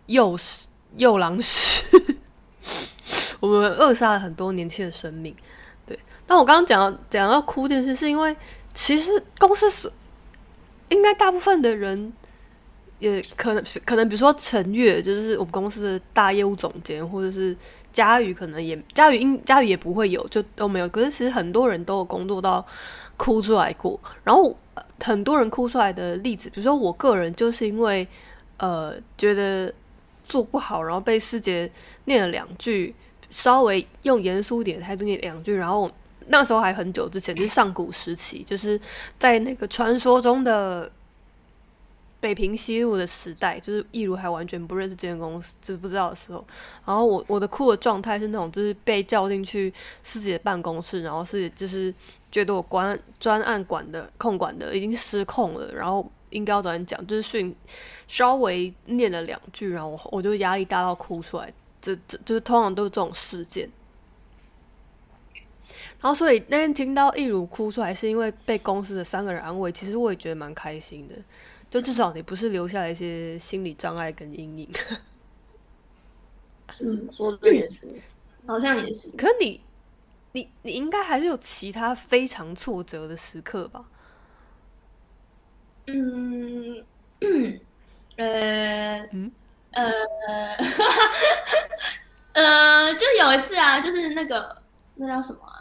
幼屎幼狼屎，我们扼杀了很多年轻的生命。对，但我刚刚讲讲到哭这件事，是因为其实公司是应该大部分的人。也可能可能，比如说陈月，就是我们公司的大业务总监，或者是佳宇，可能也佳宇应佳宇也不会有，就都没有。可是其实很多人都有工作到哭出来过，然后很多人哭出来的例子，比如说我个人就是因为呃觉得做不好，然后被师姐念了两句，稍微用严肃一点的态度念两句，然后那时候还很久之前，就是上古时期，就是在那个传说中的。北平西路的时代，就是易如还完全不认识这间公司，就是不知道的时候。然后我我的哭的状态是那种，就是被叫进去自己的办公室，然后自己就是觉得我管专案管的控管的已经失控了，然后应该要找人讲，就是训稍微念了两句，然后我我就压力大到哭出来。这这就是通常都是这种事件。然后所以那天听到易如哭出来，是因为被公司的三个人安慰，其实我也觉得蛮开心的。就至少你不是留下了一些心理障碍跟阴影。嗯，说的也是，好像也是。可是你，你，你应该还是有其他非常挫折的时刻吧？嗯，呃，嗯，呃，呃，就有一次啊，就是那个那叫什么啊？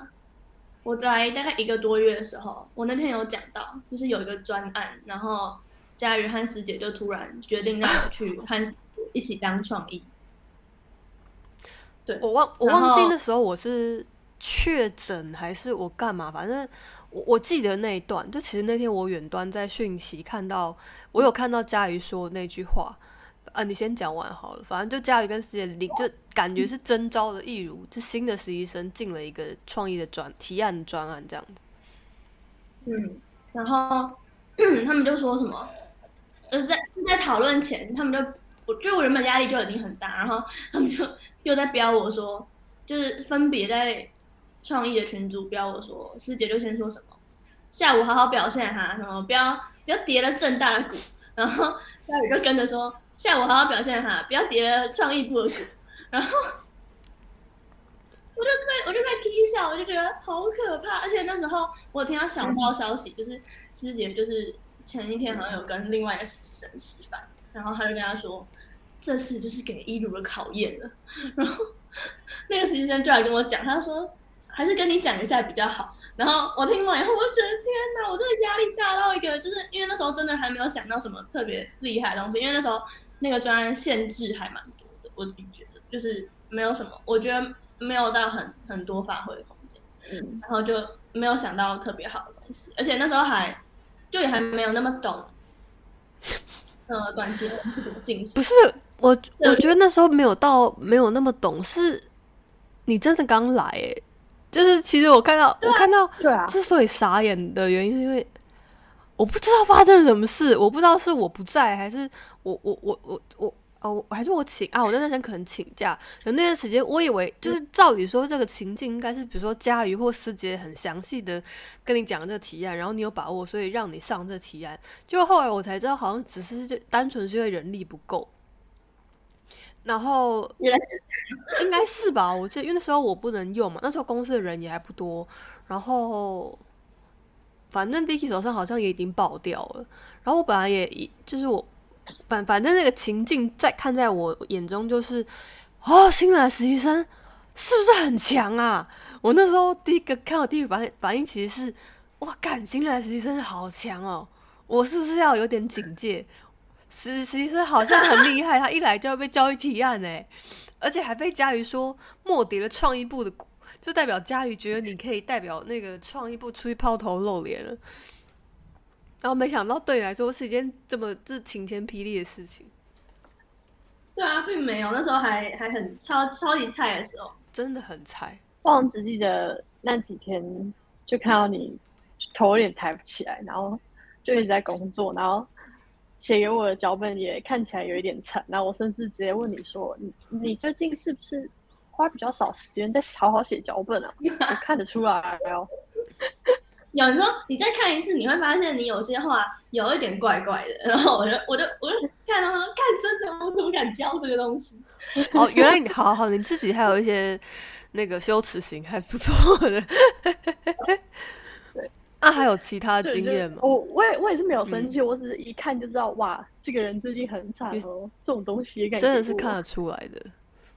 我在大概一个多月的时候，我那天有讲到，就是有一个专案，然后。佳瑜和师姐就突然决定让我去和一起当创意。对我忘我忘记那时候我是确诊还是我干嘛？反正我我记得那一段，就其实那天我远端在讯息看到，我有看到佳瑜说那句话。啊，你先讲完好了。反正就佳宇跟师姐领，就感觉是征招的，一如就新的实习生进了一个创意的专提案专案这样子。嗯，然后 他们就说什么？呃，在在讨论前，他们就我觉得我原本压力就已经很大，然后他们就又在标我说，就是分别在创意的群组标我说，师姐就先说什么，下午好好表现哈，什么不要不要跌了正大的股，然后佳宇就跟着说，下午好好表现哈，不要叠创意部的股，然后 我就快我就快踢笑，我就觉得好可怕，而且那时候我听到小道消息，就是师姐就是。前一天好像有跟另外一个实习生吃饭，然后他就跟他说：“这次就是给一如的考验了。”然后 那个实习生就来跟我讲，他说：“还是跟你讲一下比较好。”然后我听完以后，我觉得天哪，我真的压力大到一个，就是因为那时候真的还没有想到什么特别厉害的东西，因为那时候那个专业限制还蛮多的，我自己觉得就是没有什么，我觉得没有到很很多发挥的空间，嗯，然后就没有想到特别好的东西，而且那时候还。就也还没有那么懂，呃，短期进不是我，我觉得那时候没有到没有那么懂，是你真的刚来哎，就是其实我看到我看到，对啊，之所以傻眼的原因是因为我不知道发生了什么事，我不知道是我不在还是我我我我我。哦，还是我请啊！我在那天可能请假，有那段时间，我以为就是照理说这个情境应该是，比如说佳瑜或思杰很详细的跟你讲这个提案，然后你有把握，所以让你上这提案。结果后来我才知道，好像只是就单纯是因为人力不够。然后 应该是吧？我记得因为那时候我不能用嘛，那时候公司的人也还不多。然后反正 Vicky 手上好像也已经爆掉了。然后我本来也就是我。反反正那个情境在看在我眼中就是，哦，新来实习生是不是很强啊？我那时候第一个看到第一反反应其实是，哇，感新来实习生好强哦！我是不是要有点警戒？实习生好像很厉害，他一来就要被教育提案哎，而且还被佳瑜说莫迪了创意部的，就代表佳瑜觉得你可以代表那个创意部出去抛头露脸了。然后没想到对你来说是一件这么这晴天霹雳的事情。对啊，并没有，那时候还还很超超级菜的时候，真的很菜。忘只记得那几天就看到你头有点抬不起来，然后就一直在工作，然后写给我的脚本也看起来有一点惨，然后我甚至直接问你说：“你你最近是不是花比较少时间在好好写脚本啊？” 我看得出来哦。有时候你再看一次，你会发现你有些话有一点怪怪的，然后我就我就我就看到说，看真的，我怎么敢教这个东西？哦，原来你好好，你自己还有一些那个羞耻心，还不错的。对，那还有其他经验吗？我我也我也是没有生气，我只是一看就知道，哇，这个人最近很惨哦，这种东西也感真的是看得出来的。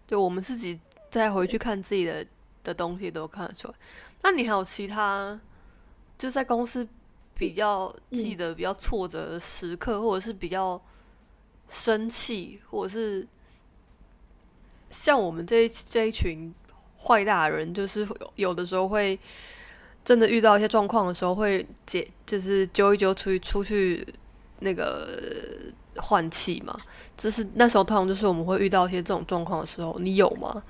对我们自己再回去看自己的的东西，都看得出来。那你还有其他？就在公司比较记得比较挫折的时刻，或者是比较生气，或者是像我们这一这一群坏大人，就是有的时候会真的遇到一些状况的时候，会解就是揪一揪出去出去那个换气嘛。就是那时候通常就是我们会遇到一些这种状况的时候，你有吗？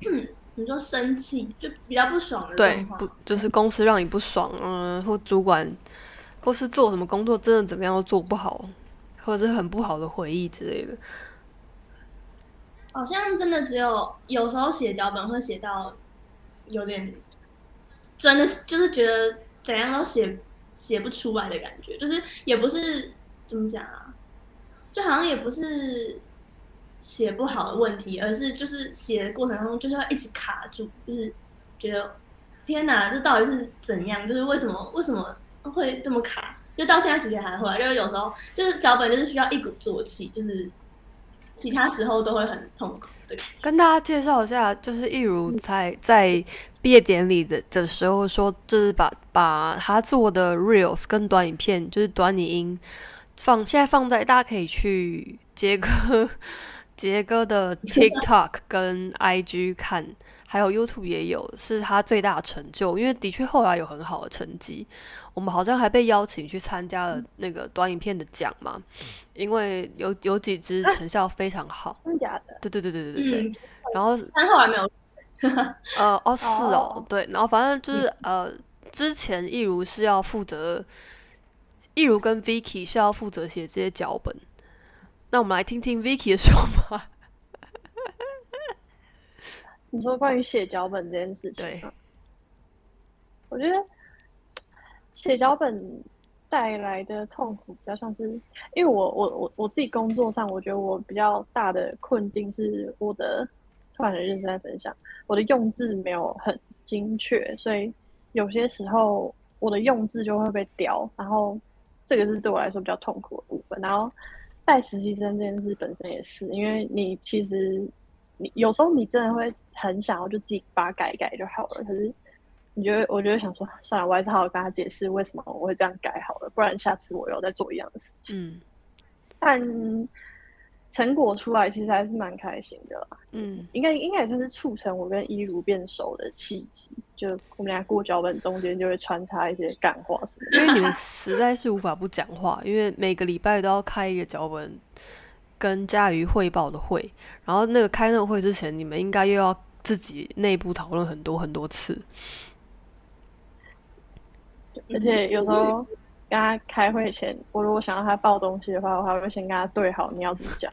你说生气就比较不爽的对，不就是公司让你不爽，嗯，或主管，或是做什么工作真的怎么样都做不好，或者是很不好的回忆之类的。好像真的只有有时候写脚本会写到有点，真的就是觉得怎样都写写不出来的感觉，就是也不是怎么讲啊，就好像也不是。写不好的问题，而是就是写的过程中就是要一直卡住，就是觉得天哪，这到底是怎样？就是为什么为什么会这么卡？就到现在其实还会，就是有时候就是脚本就是需要一鼓作气，就是其他时候都会很痛苦。对，跟大家介绍一下，就是一如在在毕业典礼的的时候说，就是把把他做的 reels 跟短影片，就是短影音放现在放在大家可以去杰哥。杰哥的 TikTok 跟 IG 看，还有 YouTube 也有，是他最大的成就。因为的确后来有很好的成绩，我们好像还被邀请去参加了那个短影片的奖嘛。因为有有几支成效非常好，真的假的？对对对对对对对。然后但后来没有。呃哦是哦对，然后反正就是呃之前一如是要负责，一如跟 Vicky 是要负责写这些脚本。那我们来听听 Vicky 的说法。你说关于写脚本这件事情，对，我觉得写脚本带来的痛苦比较像是，因为我我我我自己工作上，我觉得我比较大的困境是我的，突然很认真在分享，我的用字没有很精确，所以有些时候我的用字就会被刁，然后这个是对我来说比较痛苦的部分，然后。带实习生这件事本身也是，因为你其实你有时候你真的会很想要就自己把它改改就好了，可是你觉得我觉得想说算了，我还是好好跟他解释为什么我会这样改好了，不然下次我又再做一样的事情。嗯，但。成果出来，其实还是蛮开心的啦。嗯，应该应该也算是促成我跟一如变熟的契机。就我们俩过脚本中间就会穿插一些感话什么的。因为你们实在是无法不讲话，因为每个礼拜都要开一个脚本跟佳瑜汇报的会，然后那个开那个会之前，你们应该又要自己内部讨论很多很多次。而且有时候跟他开会前，我如果想要他报东西的话，我还会先跟他对好你要怎么讲。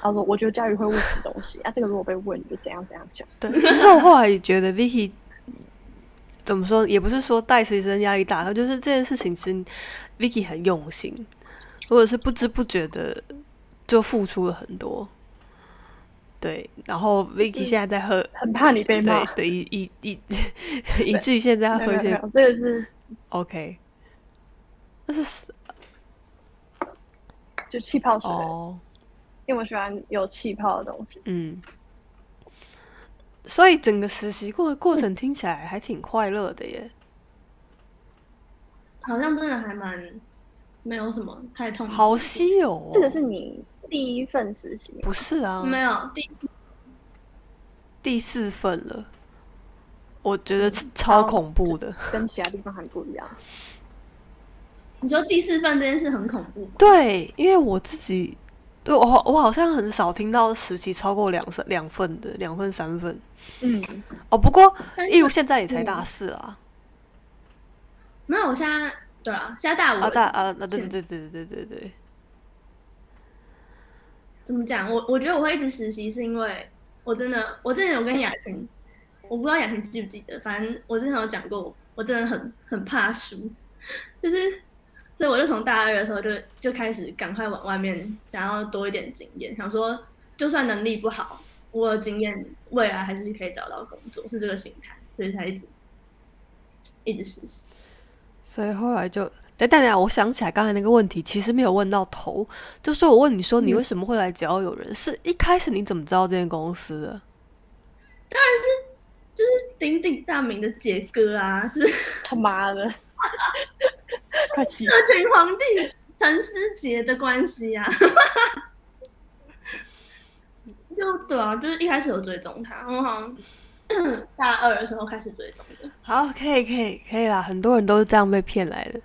他说：“我觉得佳瑜会问什么东西啊？这个如果被问，你就怎样怎样讲。”对，其实我后来也觉得 Vicky 怎么说，也不是说带实习生压力大，他就是这件事情其实 Vicky 很用心，或者是不知不觉的就付出了很多。对，然后 Vicky 现在在喝，很怕你被骂，对，以以以以至于现在喝一些，这个是 OK，那是就气泡水。因为我喜欢有气泡的东西。嗯，所以整个实习过过程听起来还挺快乐的耶。好像真的还蛮没有什么太痛。好稀有，哦这个是你第一份实习？不是啊，没有第第四份了。我觉得超恐怖的，跟其他地方很不一样。你说第四份这件事很恐怖？对，因为我自己。对我我好像很少听到实习超过两份两份的两份三份，嗯，哦，不过一如现在也才大四啊，没有，我现在对啊，现在大五啊，了大啊，那对现对对对对对。怎么讲？我我觉得我会一直实习，是因为我真的，我之前有跟雅群，我不知道雅群记不记得，反正我之前有讲过，我真的很很怕输，就是，所以我就从大二的时候就就开始赶快往外面想要多一点经验，想说就算能力不好，我有经验，未来还是可以找到工作，是这个心态，所以才一直一直实习。所以后来就。等等等，我想起来刚才那个问题，其实没有问到头。就是我问你说，你嗯为什么会来交友人？是一开始你怎么知道这间公司的？当然是就是鼎鼎大名的杰哥啊，就是他妈的，快气死！社群皇帝陈思杰的关系啊。就对啊，就是一开始有追踪他，我好像 大二的时候开始追踪的，好，可以可以可以啦，很多人都是这样被骗来的。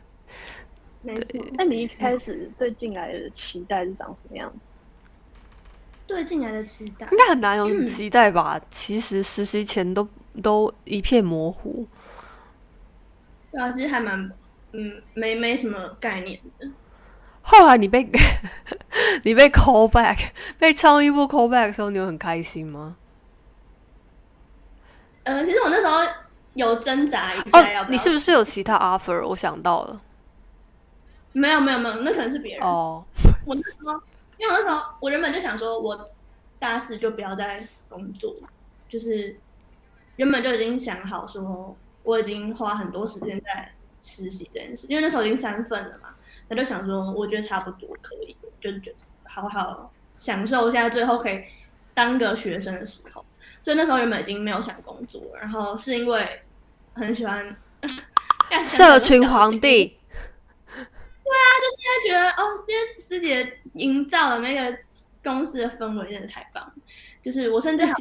没错。那你一开始对进来的期待是长什么样子？对进来的期待应，该很难有期待吧？其实实习前都都一片模糊。对啊，其实还蛮嗯没没什么概念的。后来你被 你被 call back，被创意部 call back 的时候，你有很开心吗？呃，其实我那时候有挣扎一哦下要不要，你是不是有其他 offer？我想到了。没有没有没有，那可能是别人。哦，我那时候，因为我那时候我原本就想说，我大四就不要再工作，就是原本就已经想好说，我已经花很多时间在实习这件事，因为那时候已经三份了嘛，他就想说，我觉得差不多可以，就是觉得好好享受一下最后可以当个学生的时候，所以那时候原本已经没有想工作，然后是因为很喜欢干社群皇帝。对啊，就是因为觉得哦，因为师姐营造的那个公司的氛围真的太棒了，就是我甚至还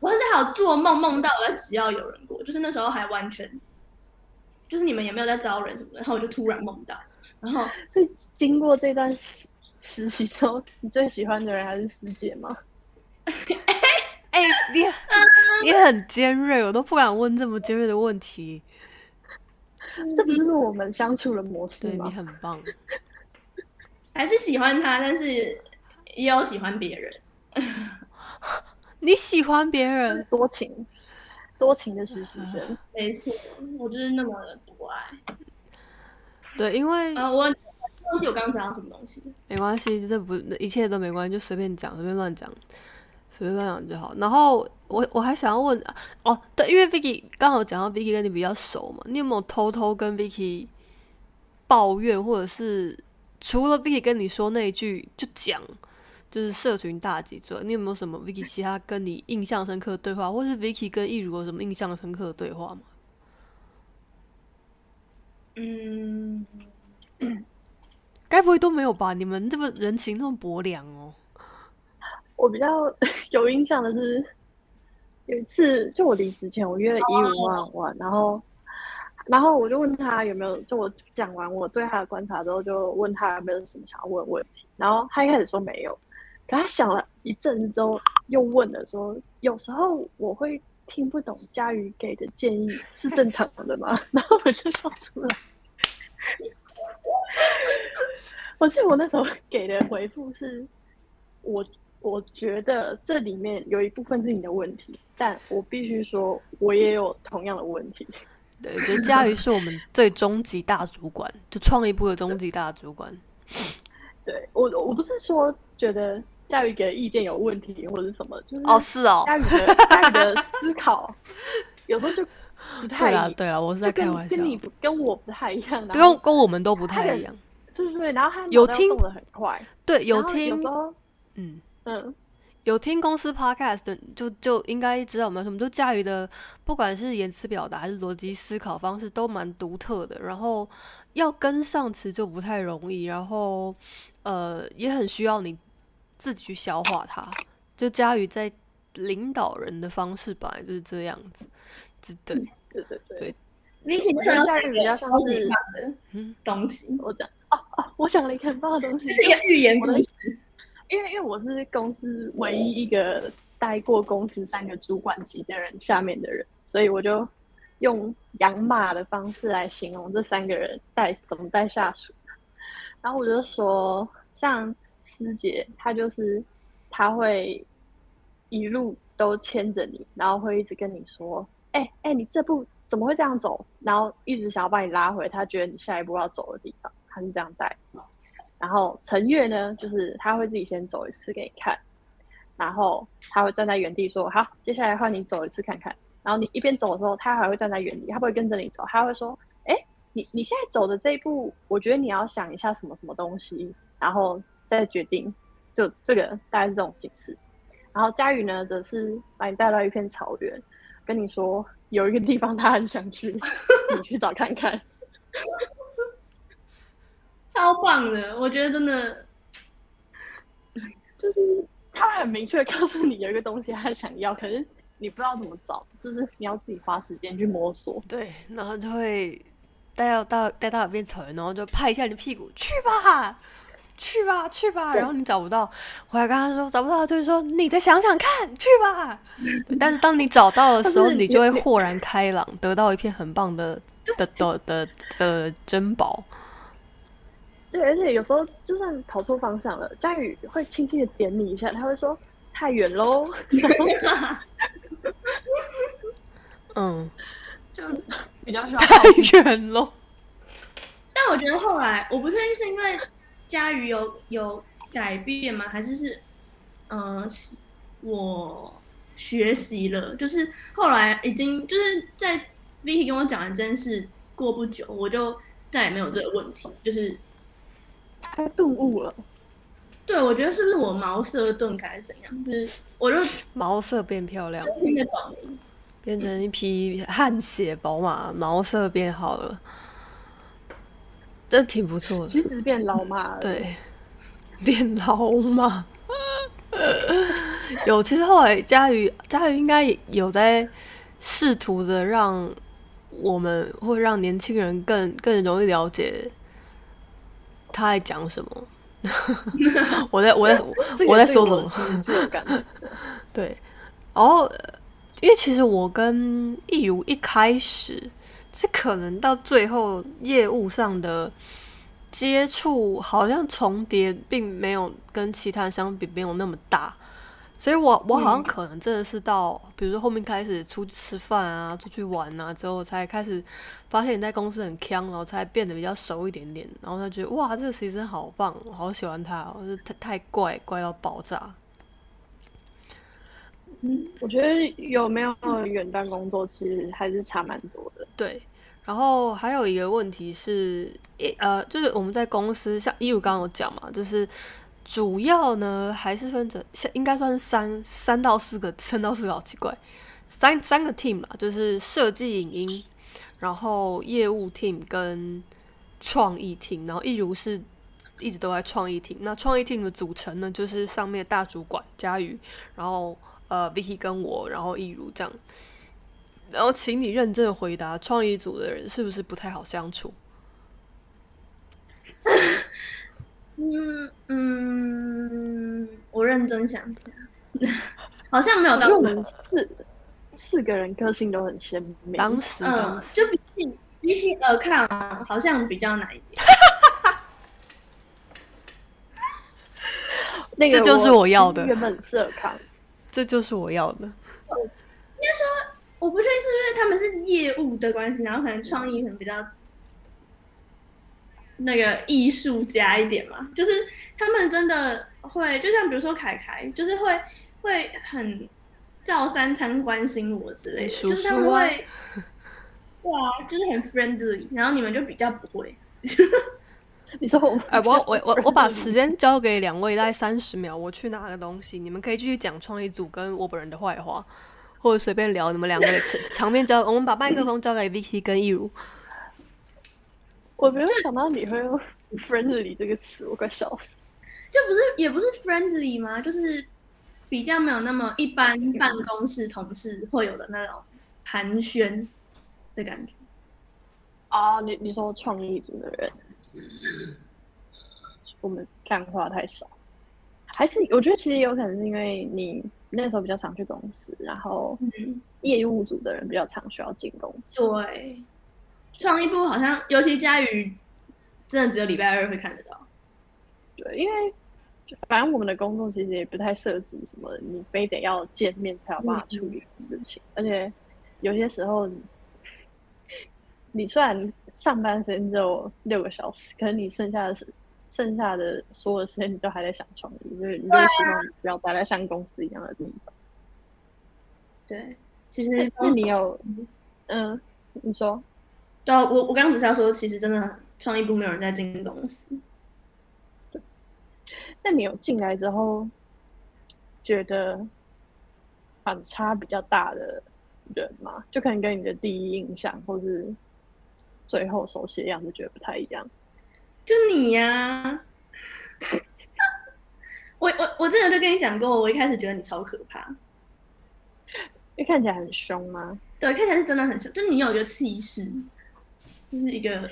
我甚至还有做梦梦到我在只要有人过，就是那时候还完全，就是你们也没有在招人什么的，然后我就突然梦到，然后 所以经过这段实实习之后，你最喜欢的人还是师姐吗？哎、你你很尖锐，我都不敢问这么尖锐的问题。这不是我们相处的模式对你？很棒。还是喜欢他，但是也有喜欢别人。你喜欢别人，多情，多情的实习生。没错，我就是那么的博爱。对，因为呃，我忘记我刚刚讲到什么东西。没关系，这不一切都没关系，就随便讲，随便乱讲，随便乱讲就好。然后我我还想要问哦，对，因为 Vicky 刚好讲到 Vicky 跟你比较熟嘛，你有没有偷偷跟 Vicky 抱怨，或者是除了 Vicky 跟你说那一句就讲，就是社群大集之外，你有没有什么 Vicky 其他跟你印象深刻的对话，或是 Vicky 跟易如有什么印象深刻的对话吗？嗯，该不会都没有吧？你们这么人情那么薄凉哦。我比较 有印象的是，有一次就我离职前，我约了一五万万，然后，然后我就问他有没有，就我讲完我对他的观察之后，就问他有没有什么想要问的问题，然后他一开始说没有，可他想了一阵子之后又问了说，有时候我会听不懂佳瑜给的建议是正常的吗？然后我就笑出来。我记得我那时候给的回复是，我我觉得这里面有一部分是你的问题，但我必须说，我也有同样的问题。对，就佳瑜是我们最终极大主管，就创意部的终极大主管。对我，我不是说觉得佳宇给的意见有问题或者什么，就是哦，是哦，佳宇的佳宇的思考 有时候就不太对啦一对了，我是在开玩笑，跟你不跟我不太一样，然跟跟我们都不太一样。对对对，然后他有听脑袋动得很快，对，有听有嗯，嗯。有听公司 podcast 的，就就应该知道我们什么，就驾驭的，不管是言辞表达还是逻辑思考方式，都蛮独特的。然后要跟上词就不太容易，然后呃，也很需要你自己去消化它。就佳宇在领导人的方式本来就是这样子，对，对对对，对。Vicky 我觉得那时候佳宇比较像超级是棒的嗯，东西，我讲。哦哦，我想了一个很棒的东西，这是一个寓言故事。因为因为我是公司唯一一个待过公司三个主管级的人下面的人，所以我就用养马的方式来形容这三个人带怎么带下属。然后我就说，像师姐，她就是她会一路都牵着你，然后会一直跟你说：“哎、哎、你这步怎么会这样走？”然后一直想要把你拉回她觉得你下一步要走的地方，她是这样带。然后陈月呢，就是他会自己先走一次给你看，然后他会站在原地说：“好，接下来换你走一次看看。”然后你一边走的时候，他还会站在原地，他不会跟着你走，他会说：“哎，你你现在走的这一步，我觉得你要想一下什么什么东西，然后再决定。”就这个大概是这种形式。然后佳宇呢，则是把你带到一片草原，跟你说有一个地方他很想去，你去找看看。超棒的，我觉得真的 就是他很明确告诉你有一个东西他想要，可是你不知道怎么找，就是你要自己花时间去摸索。对，然后就会带到到带到一片草原，然后就拍一下你的屁股，去吧，去吧，去吧。然后你找不到，回来跟他说找不到，就是说你再想想看，去吧。但是当你找到的时候，你就会豁然开朗，得到一片很棒的 的的的的珍宝。对，而且有时候就算跑错方向了，佳宇会轻轻的点你一下，他会说太远喽，嗯，就比较太远喽。但我觉得后来我不确定是因为佳瑜有有改变吗，还是是嗯、呃我学习了，就是后来已经就是在 Vicky 跟我讲完这件事过不久，我就再也没有这个问题，就是他顿悟了。对我觉得是不是我毛色顿开还是怎样，就是我就毛色变漂亮，听得懂。变成一匹汗血宝马，毛色变好了，这挺不错的。其实变老嘛。对，变老嘛。有，其实后来佳瑜，佳瑜应该有在试图的让我们，或让年轻人更更容易了解他在讲什么。我在我在我在说什么？对，然后呃因为其实我跟易如一开始是可能到最后业务上的接触好像重叠，并没有跟其他人相比没有那么大，所以我我好像可能真的是到，比如说后面开始出去吃饭啊、出去玩啊之后，才开始发现你在公司很强，然后才变得比较熟一点点，然后他觉得哇，这个实习生好棒，我好喜欢他哦，就是太太怪怪到爆炸。嗯，我觉得有没有远端工作其实还是差蛮多的。对，然后还有一个问题是，一呃，就是我们在公司，像一如刚刚有讲嘛，就是主要呢还是分成，像应该算是三三到四个，三到四个好奇怪，三三个 team 嘛，就是设计影音，然后业务 team 跟创意 team，然后一如是一直都在创意 team。那创意 team 的组成呢，就是上面大主管佳宇，然后呃 Vicky 跟我，然后一如这样。然后，请你认真回答，创意组的人是不是不太好相处？嗯嗯，我认真想一下，好像没有到这么们四四个人个性都很鲜明。当时，当嗯，时，就比起比起尔康啊，好像比较难一点。那个这就是我要的原本是尔康，这就是我要的。应该说我不确定是不是他们是业务的关系，然后可能创意可能比较那个艺术家一点嘛，就是他们真的会，就像比如说凯凯，就是会会很照三餐关心我之类的，叔就是他们会，哇，就是很 friendly，然后你们就比较不会。你说我，哎，我我我我把时间交给两位，大概三十秒，我去拿个东西，你们可以继续讲创意组跟我本人的坏话，或者随便聊你们两个的场场面交。我们把麦克风交给 Vicky 跟易如。我没有想到你会用 “friendly” 这个词，我快笑死。就不是也不是 friendly 吗？就是比较没有那么一般办公室同事会有的那种寒暄的感觉。啊，你你说创意组的人，我们干话太少。还是我觉得其实有可能是因为你那时候比较常去公司，然后嗯，业务组的人比较常需要进公司。对，创意部好像尤其佳宇，真的只有礼拜二会看得到。对，因为反正我们的工作其实也不太涉及什么你非得要见面才有办法处理的事情，而且有些时候你你虽然上班时间只有六个小时，可是你剩下的时剩下的所有的时间你都还在想创意，就是你就希望你不要待在像公司一样的地方。对，其实那那你有嗯，你说对啊，我我刚刚只是要说，其实真的创意部没有人在进公司。那你有进来之后觉得反差比较大的人吗？就可能跟你的第一印象或是最后熟悉的样子觉得不太一样。就你呀、我我我真的就跟你讲过，我一开始觉得你超可怕，因为看起来很凶吗？对，看起来是真的很凶，就你有一个气势，就是一个，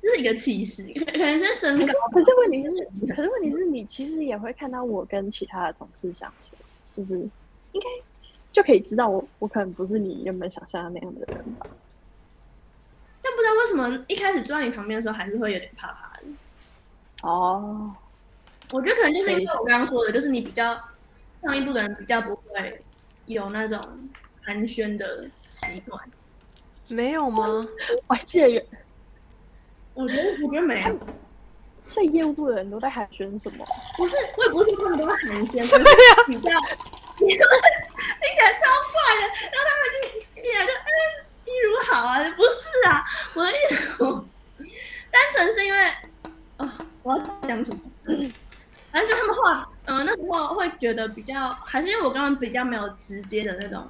就是一个气势，可可能是身高，可是问题是，可是问题是你其实也会看到我跟其他的同事相处，就是应该就可以知道我我可能不是你原本想象的那样的人吧。但不知道为什么一开始坐在你旁边的时候，还是会有点怕怕的。哦，我觉得可能就是因为我刚刚说的，就是你比较上一部的人比较不会有那种寒暄的习惯。没有吗？我还记得有，我觉得我觉得没有，所以业务部的人都在寒暄什么？不是，我也不是说他们都在寒暄，只是比较，听起来超怪的。然后他们就一进来就嗯，一如好啊，不是啊，我的意思，我单纯是因为，哦，我要讲什么？反正就他们话，嗯、那时候会觉得比较，还是因为我刚刚比较没有直接的那种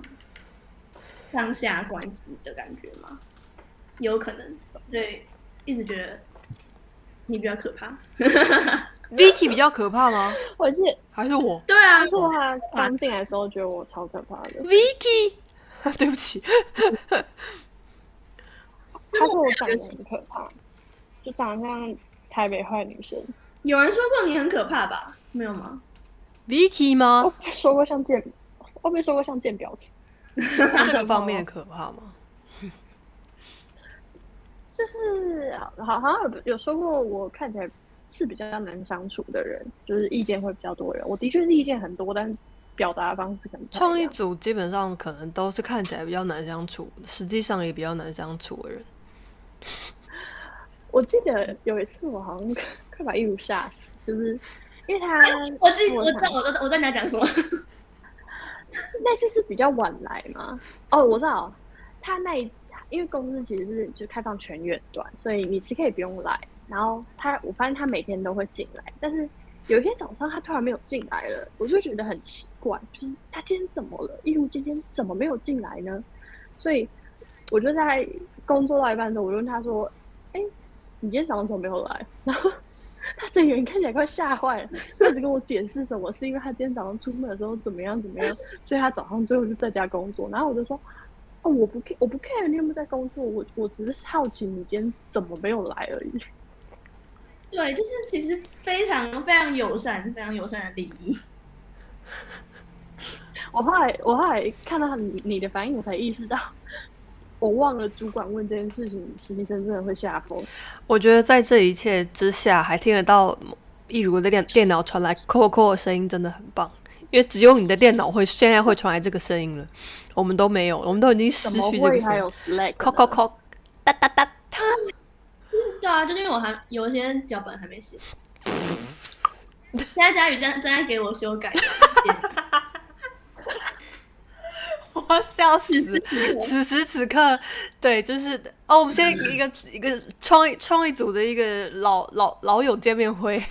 上下关系的感觉嘛，有可能，对，一直觉得你比较可怕。Vicky 比较可怕吗？我记得，还是我对啊他，说他刚进来的时候觉得我超可怕的。？Vicky，对不起，他说我长得很可怕，就长得像台北坏女生。有人说过你很可怕吧？没有吗？Vicky 我吗？被说过像贱，我被说过像贱婊子。这个方面可怕吗？就是好好像有有说过，我看起来是比较难相处的人，就是意见会比较多人。我的确是意见很多，但是表达方式创意组基本上可能都是看起来比较难相处，实际上也比较难相处的人。我记得有一次我好像快把一如吓死，就是因为他 我记我知我道我在你要讲什么。那次是比较晚来嘛？哦，我知道，他那一因为公司其实是就开放全远端，所以你其实可以不用来。然后他，我发现他每天都会进来，但是有一天早上他突然没有进来了，我就觉得很奇怪，就是他今天怎么了？一如今天怎么没有进来呢？所以我就在工作到一半的时候，我就问他说：“哎、你今天早上怎么没有来？” 然后他整个人看起来快吓坏了，开始跟我解释什么是因为他今天早上出门的时候怎么样怎么样，所以他早上最后就在家工作。然后我就说：“哦，我不 care，我不 care 你有没有在工作，我我只是好奇你今天怎么没有来而已。对，就是其实非常非常友善，非常友善的礼仪。”我后来我后来看到你你的反应，我才意识到。我忘了主管问这件事情，实习生真的会吓疯。我觉得在这一切之下，还听得到一如的电电脑传来扣扣的声音，真的很棒。因为只有你的电脑会现在会传来这个声音了，我们都没有，我们都已经失去这个声音会还有。Slack？扣扣扣，哒哒哒哒。对 啊，就是因为我还有一些脚本还没写。现在佳宇正正在给我修改我要笑死！此时此刻，对，就是哦，我们现在一个一个创意创意组的一个老老老友见面会。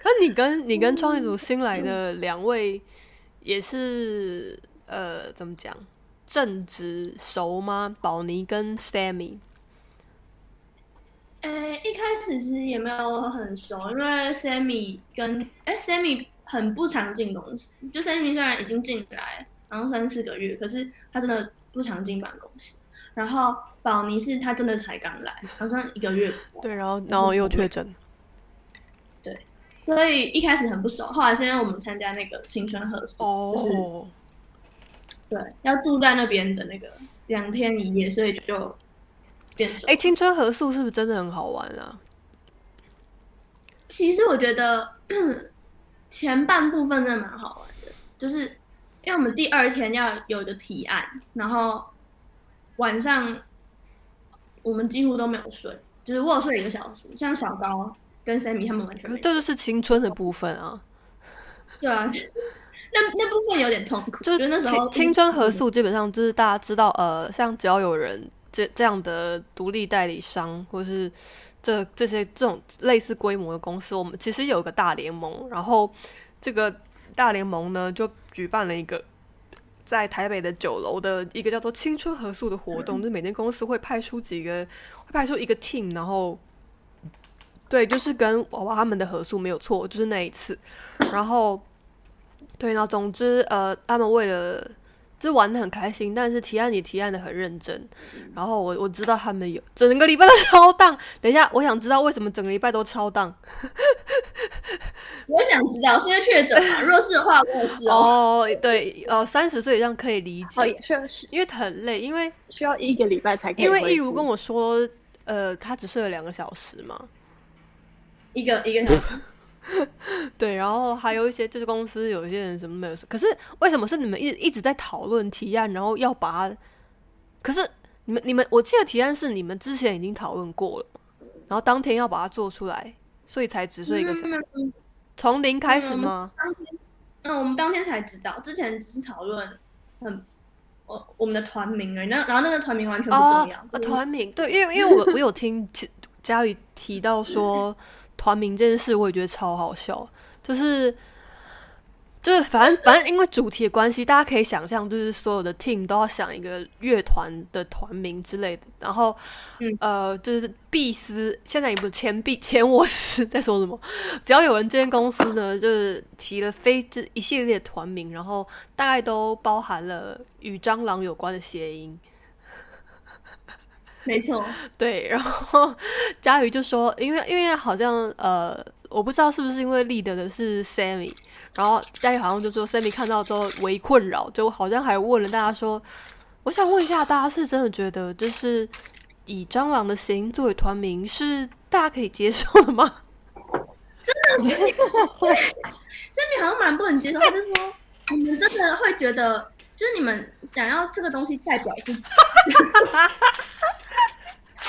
可你跟你跟创意组新来的两位也是呃，怎么讲，正直熟吗？宝妮跟 Sammy。呃，一开始其实也没有很熟，因为 Sammy 跟哎 Sammy 很不常进公司，就 Sammy 虽然已经进来，然后三四个月，可是他真的不常进办公室。然后宝妮是他真的才刚来，好像一个月。对，然后然后又确诊。对所以一开始很不熟，后来现在我们参加那个青春合宿，哦，对，要住在那边的那个两天一夜，所以就变熟。哎，青春合宿是不是真的很好玩啊？其实我觉得前半部分真的蛮好玩的，就是因为我们第二天要有一个提案，然后晚上我们几乎都没有睡，就是我有睡一个小时，像小高跟 Sammy 他们完全。这就是青春的部分啊。对啊，那那部分有点痛苦，就是那时候青青春合宿基本上就是大家知道，呃，像只要有人这这样的独立代理商或是。这这些这种类似规模的公司，我们其实有个大联盟，然后这个大联盟呢就举办了一个在台北的酒楼的一个叫做青春合宿的活动，就每间公司会派出几个，会派出一个 team，然后对，就是跟娃娃他们的合宿没有错，就是那一次，然后对，然后总之呃，他们为了。就玩的很开心，但是提案也提案的很认真。然后我我知道他们有整个礼拜都超档。等一下，我想知道为什么整个礼拜都超档。我想知道，是因为确诊嘛？若是的话，我也是哦。对，呃，三十岁以上可以理解。哦，也确实，因为很累，因为需要一个礼拜才可以。因为一如跟我说，呃，他只睡了两个小时嘛，一个一个小时。对，然后还有一些就是公司有一些人什么没有，可是为什么是你们一一直在讨论提案，然后要把它？可是你们你们，我记得提案是你们之前已经讨论过了，然后当天要把它做出来，所以才只睡一个什么，从零开始吗？嗯，我们当天才知道，之前只是讨论很我我们的团名而已，那然后那个团名完全不重要。团名对，因为因为我我有听佳宇提到说。团名这件事，我也觉得超好笑，就是就是反正反正因为主题的关系，大家可以想象，就是所有的 team 都要想一个乐团的团名之类的，然后呃，就是必思现在也不是前毕前我思在说什么，只要有人这间公司呢，就是提了非这一系列团名，然后大概都包含了与蟑螂有关的谐音。没错，对，然后 佳宇就说，因为因为好像呃，我不知道是不是因为立得的是 Sammy，然后佳宇好像就说 Sammy 看到之后为困扰，就好像还问了大家说，我想问一下，大家是真的觉得就是以蟑螂的形作为团名是大家可以接受的吗？真的，Sammy 好像蛮不能接受，他就说你们真的会觉得，就是你们想要这个东西代表自己。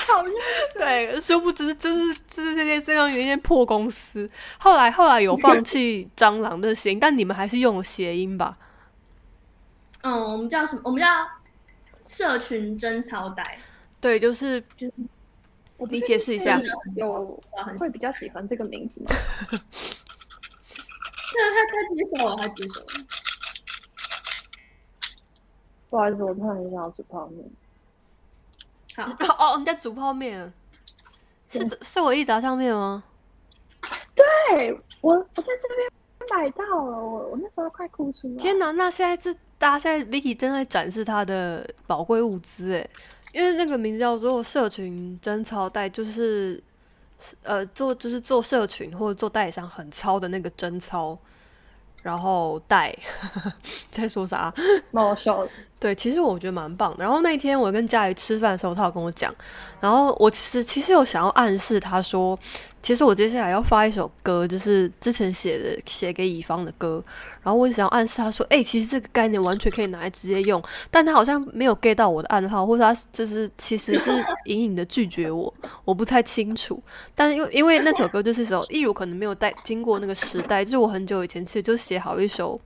好认对，殊不知就是就是这些这样有一间破公司，后来后来有放弃蟑螂的谐音，但你们还是用了谐音吧？嗯，我们叫什么？我们叫社群贞操带。对，就是就是，你解释一下。有会比较喜欢这个名字吗？对，他他接受了，他接受了。不好意思，我突然想要吃泡面。哦，你在煮泡面？是是我一炸上面吗？对我，我在这边买到了，我我那时候快哭出来。天哪！那现在是大家现在 Vicky 正在展示他的宝贵物资哎，因为那个名字叫做社群贞操带，就是呃做就是做社群或者做代理商很糙的那个贞操，然后带 在说啥？蛮好笑的。对，其实我觉得蛮棒的。然后那天我跟佳怡吃饭的时候，他有跟我讲，然后我其实其实有想要暗示他说，其实我接下来要发一首歌，就是之前写的写给乙方的歌。然后我想要暗示他说，哎，其实这个概念完全可以拿来直接用，但他好像没有 get 到我的暗号，或者他就是其实是隐隐的拒绝我，我不太清楚。但是因为因为那首歌就是首，一如可能没有带经过那个时代，就是我很久以前其实就写好一首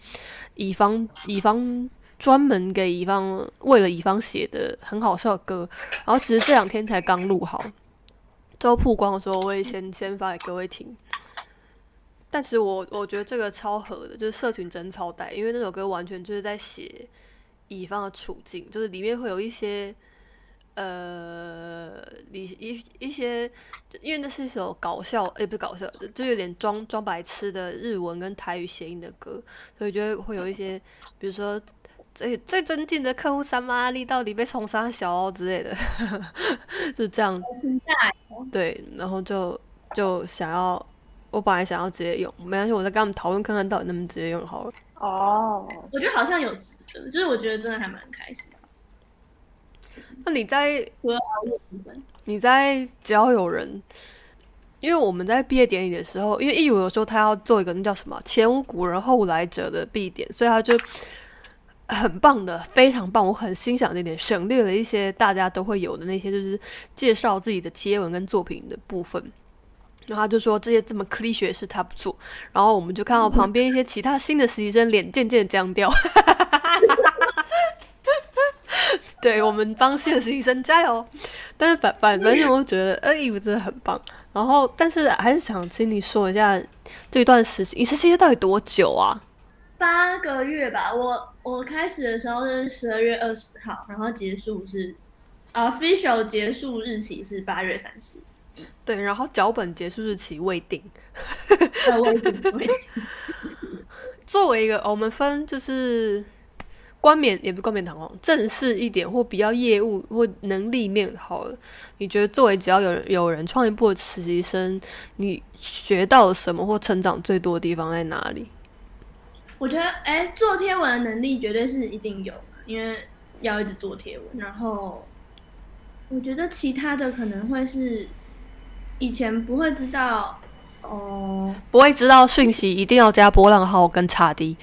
乙方乙方。专门给乙方为了乙方写的很好笑的歌，然后只是这两天才刚录好，最后曝光的时候，我会先先发给各位听。但其实我我觉得这个超合的，就是社群真超带，因为那首歌完全就是在写乙方的处境，就是里面会有一些呃，一一一些，因为那是一首搞笑，也不是搞笑，就有点装装白痴的日文跟台语谐音的歌，所以觉得会有一些，比如说。最最尊敬的客户三妈力到底被冲杀小哦之类的，就这样。对，然后就就想要，我本来想要直接用，没关系，我再跟他们讨论看看到底能不能直接用好了。哦，我觉得好像有值得，就是我觉得真的还蛮开心的。那你在你在交友人，因为我们在毕业典礼的时候，因为义如有时候他要做一个那叫什么前无古人后无来者的必点，所以他就很棒的，非常棒，我很欣赏这点，省略了一些大家都会有的那些就是介绍自己的贴文跟作品的部分。然后他就说这些这么 c l i c h 是他不做，然后我们就看到旁边一些其他新的实习生脸渐渐僵掉。对我们帮新的实习生加油！但是反反反正我觉得，哎，我真的很棒。然后，但是还是想请你说一下这一段实习，你实习到底多久啊？八个月吧。我我开始的时候是十二月二十号，然后结束是 official 结束日期是八月三十。对，然后脚本结束日期未定。呃，我已经我已经作为一个，哦我们分就是冠冕，也不是冠冕堂皇，正式一点或比较业务或能力面好了。你觉得作为只要有人有人创业部的实习生，你学到了什么或成长最多的地方在哪里？我觉得，哎、做贴文的能力绝对是一定有的，因为要一直做贴文。然后，我觉得其他的可能会是以前不会知道，哦、不会知道讯息一定要加波浪号跟叉 D。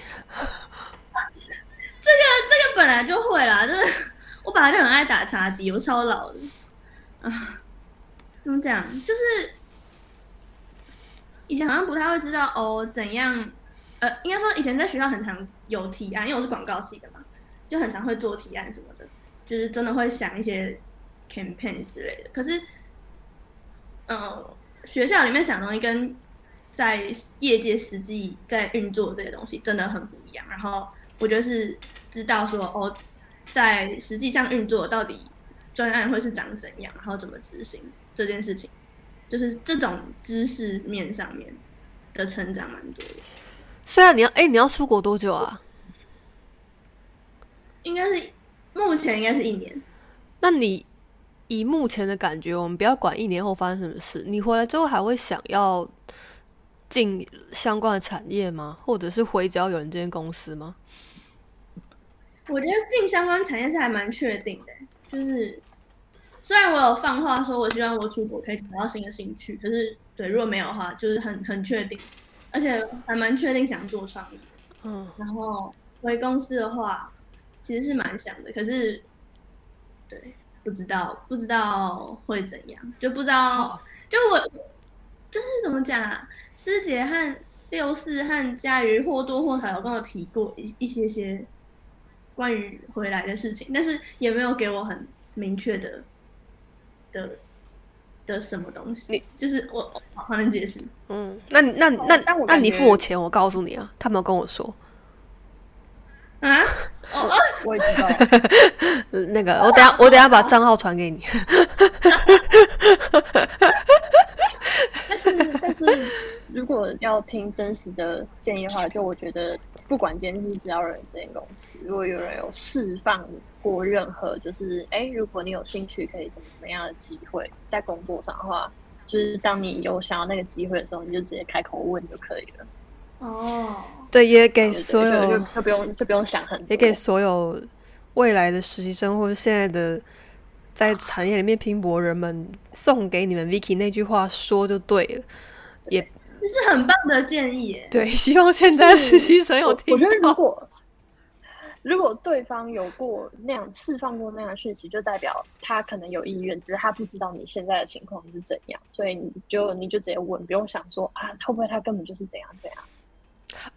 这个本来就会啦，这个我本来就很爱打叉 D，我超老的啊。怎么讲？就是以前好像不太会知道哦，怎样？呃，应该说以前在学校很常有提案，因为我是广告系的嘛，就很常会做提案什么的，就是真的会想一些 campaign 之类的。可是，呃，学校里面想的东西跟在业界实际在运作这些东西真的很不一样。然后我觉得是知道说哦，在实际上运作到底专案会是长怎样，然后怎么执行这件事情，就是这种知识面上面的成长蛮多的。虽然你要，哎、你要出国多久啊？应该是目前应该是一年，那你以目前的感觉，我们不要管一年后发生什么事，你回来之后还会想要进相关的产业吗？或者是回只要有人这间公司吗？我觉得进相关产业是还蛮确定的，就是虽然我有放话说我希望我出国可以找到新的兴趣，可是对如果没有的话，就是很很确定，而且还蛮确定想做创意。嗯，然后回公司的话，其实是蛮想的，可是对不知道不知道会怎样，就不知道就我就是怎么讲啊，师姐和六四和佳瑜或多或少有跟我提过一一些些关于回来的事情，但是也没有给我很明确的的的什么东西你，就是我我好难解释。嗯，那你那你那但我那你付我钱，我告诉你啊，他没有跟我说。啊，哦哦，我也知道。呃 那个，我等下我等下把账号传给你。但是，但是如果要听真实的建议的话，就我觉得，不管今天是只要人这间公司，如果有人有释放过任何，就是哎，如果你有兴趣，可以怎么怎么样的机会，在工作上的话，就是当你有想要那个机会的时候，你就直接开口问就可以了。哦，对，也给所有就就不用就不用想很多，也给所有未来的实习生或者现在的在产业里面拼搏人们送给你们 Vicky 那句话说就对了。也这是很棒的建议耶。对，希望现在实习生有我听我觉得如到。果如果对方有过那样释放过那样的讯息，就代表他可能有意愿，只是他不知道你现在的情况是怎样，所以你就你就直接问，不用想说啊，会不会他根本就是怎样怎样。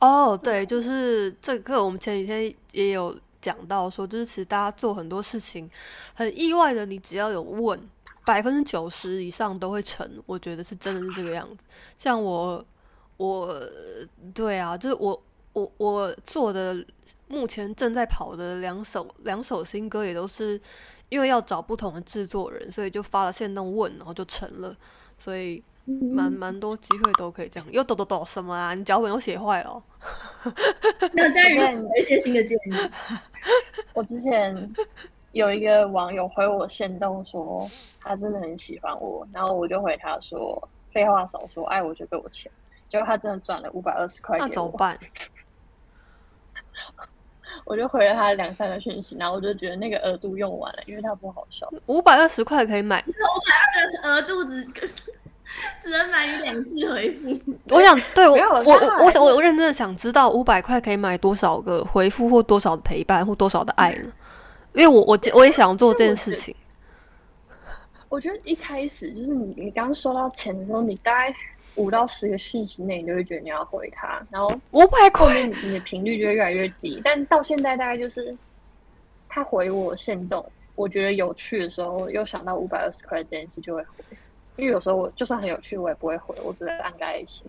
哦，对，就是这个，我们前几天也有讲到说，就是其实大家做很多事情，很意外的，你只要有问，百分之九十以上都会成。我觉得是真的是这个样子。像我，我，对啊，就是我，我，我做的目前正在跑的两首两首新歌，也都是因为要找不同的制作人，所以就发了线动问，然后就成了。所以蛮蛮多机会都可以这样。又抖抖抖什么啊？你脚本又写坏了哦、那佳宇我看有 一些新的建议，我之前有一个网友回我线动说，他真的很喜欢我，然后我就回他说，废话少说，爱我就给我钱。结果他真的转了五百二十块那给我，怎么办？我就回了他两三个讯息，然后我就觉得那个额度用完了，因为他不好笑。五百二十块可以买，五百二的额度只只能买你两次回复。我想对 我我我我我我认真的想知道五百块可以买多少个回复或多少的陪伴或多少的爱呢？因为我我我也想做这件事情。我觉得一开始就是你你刚收到钱的时候，你大概五到十个讯息内，你就会觉得你要回他，然后五百后块，面你的频率就会越来越低。但到现在大概就是他回我限动，我觉得有趣的时候，又想到五百二十块这件事就会回。因为有时候我就算很有趣，我也不会回，我只是按个爱心。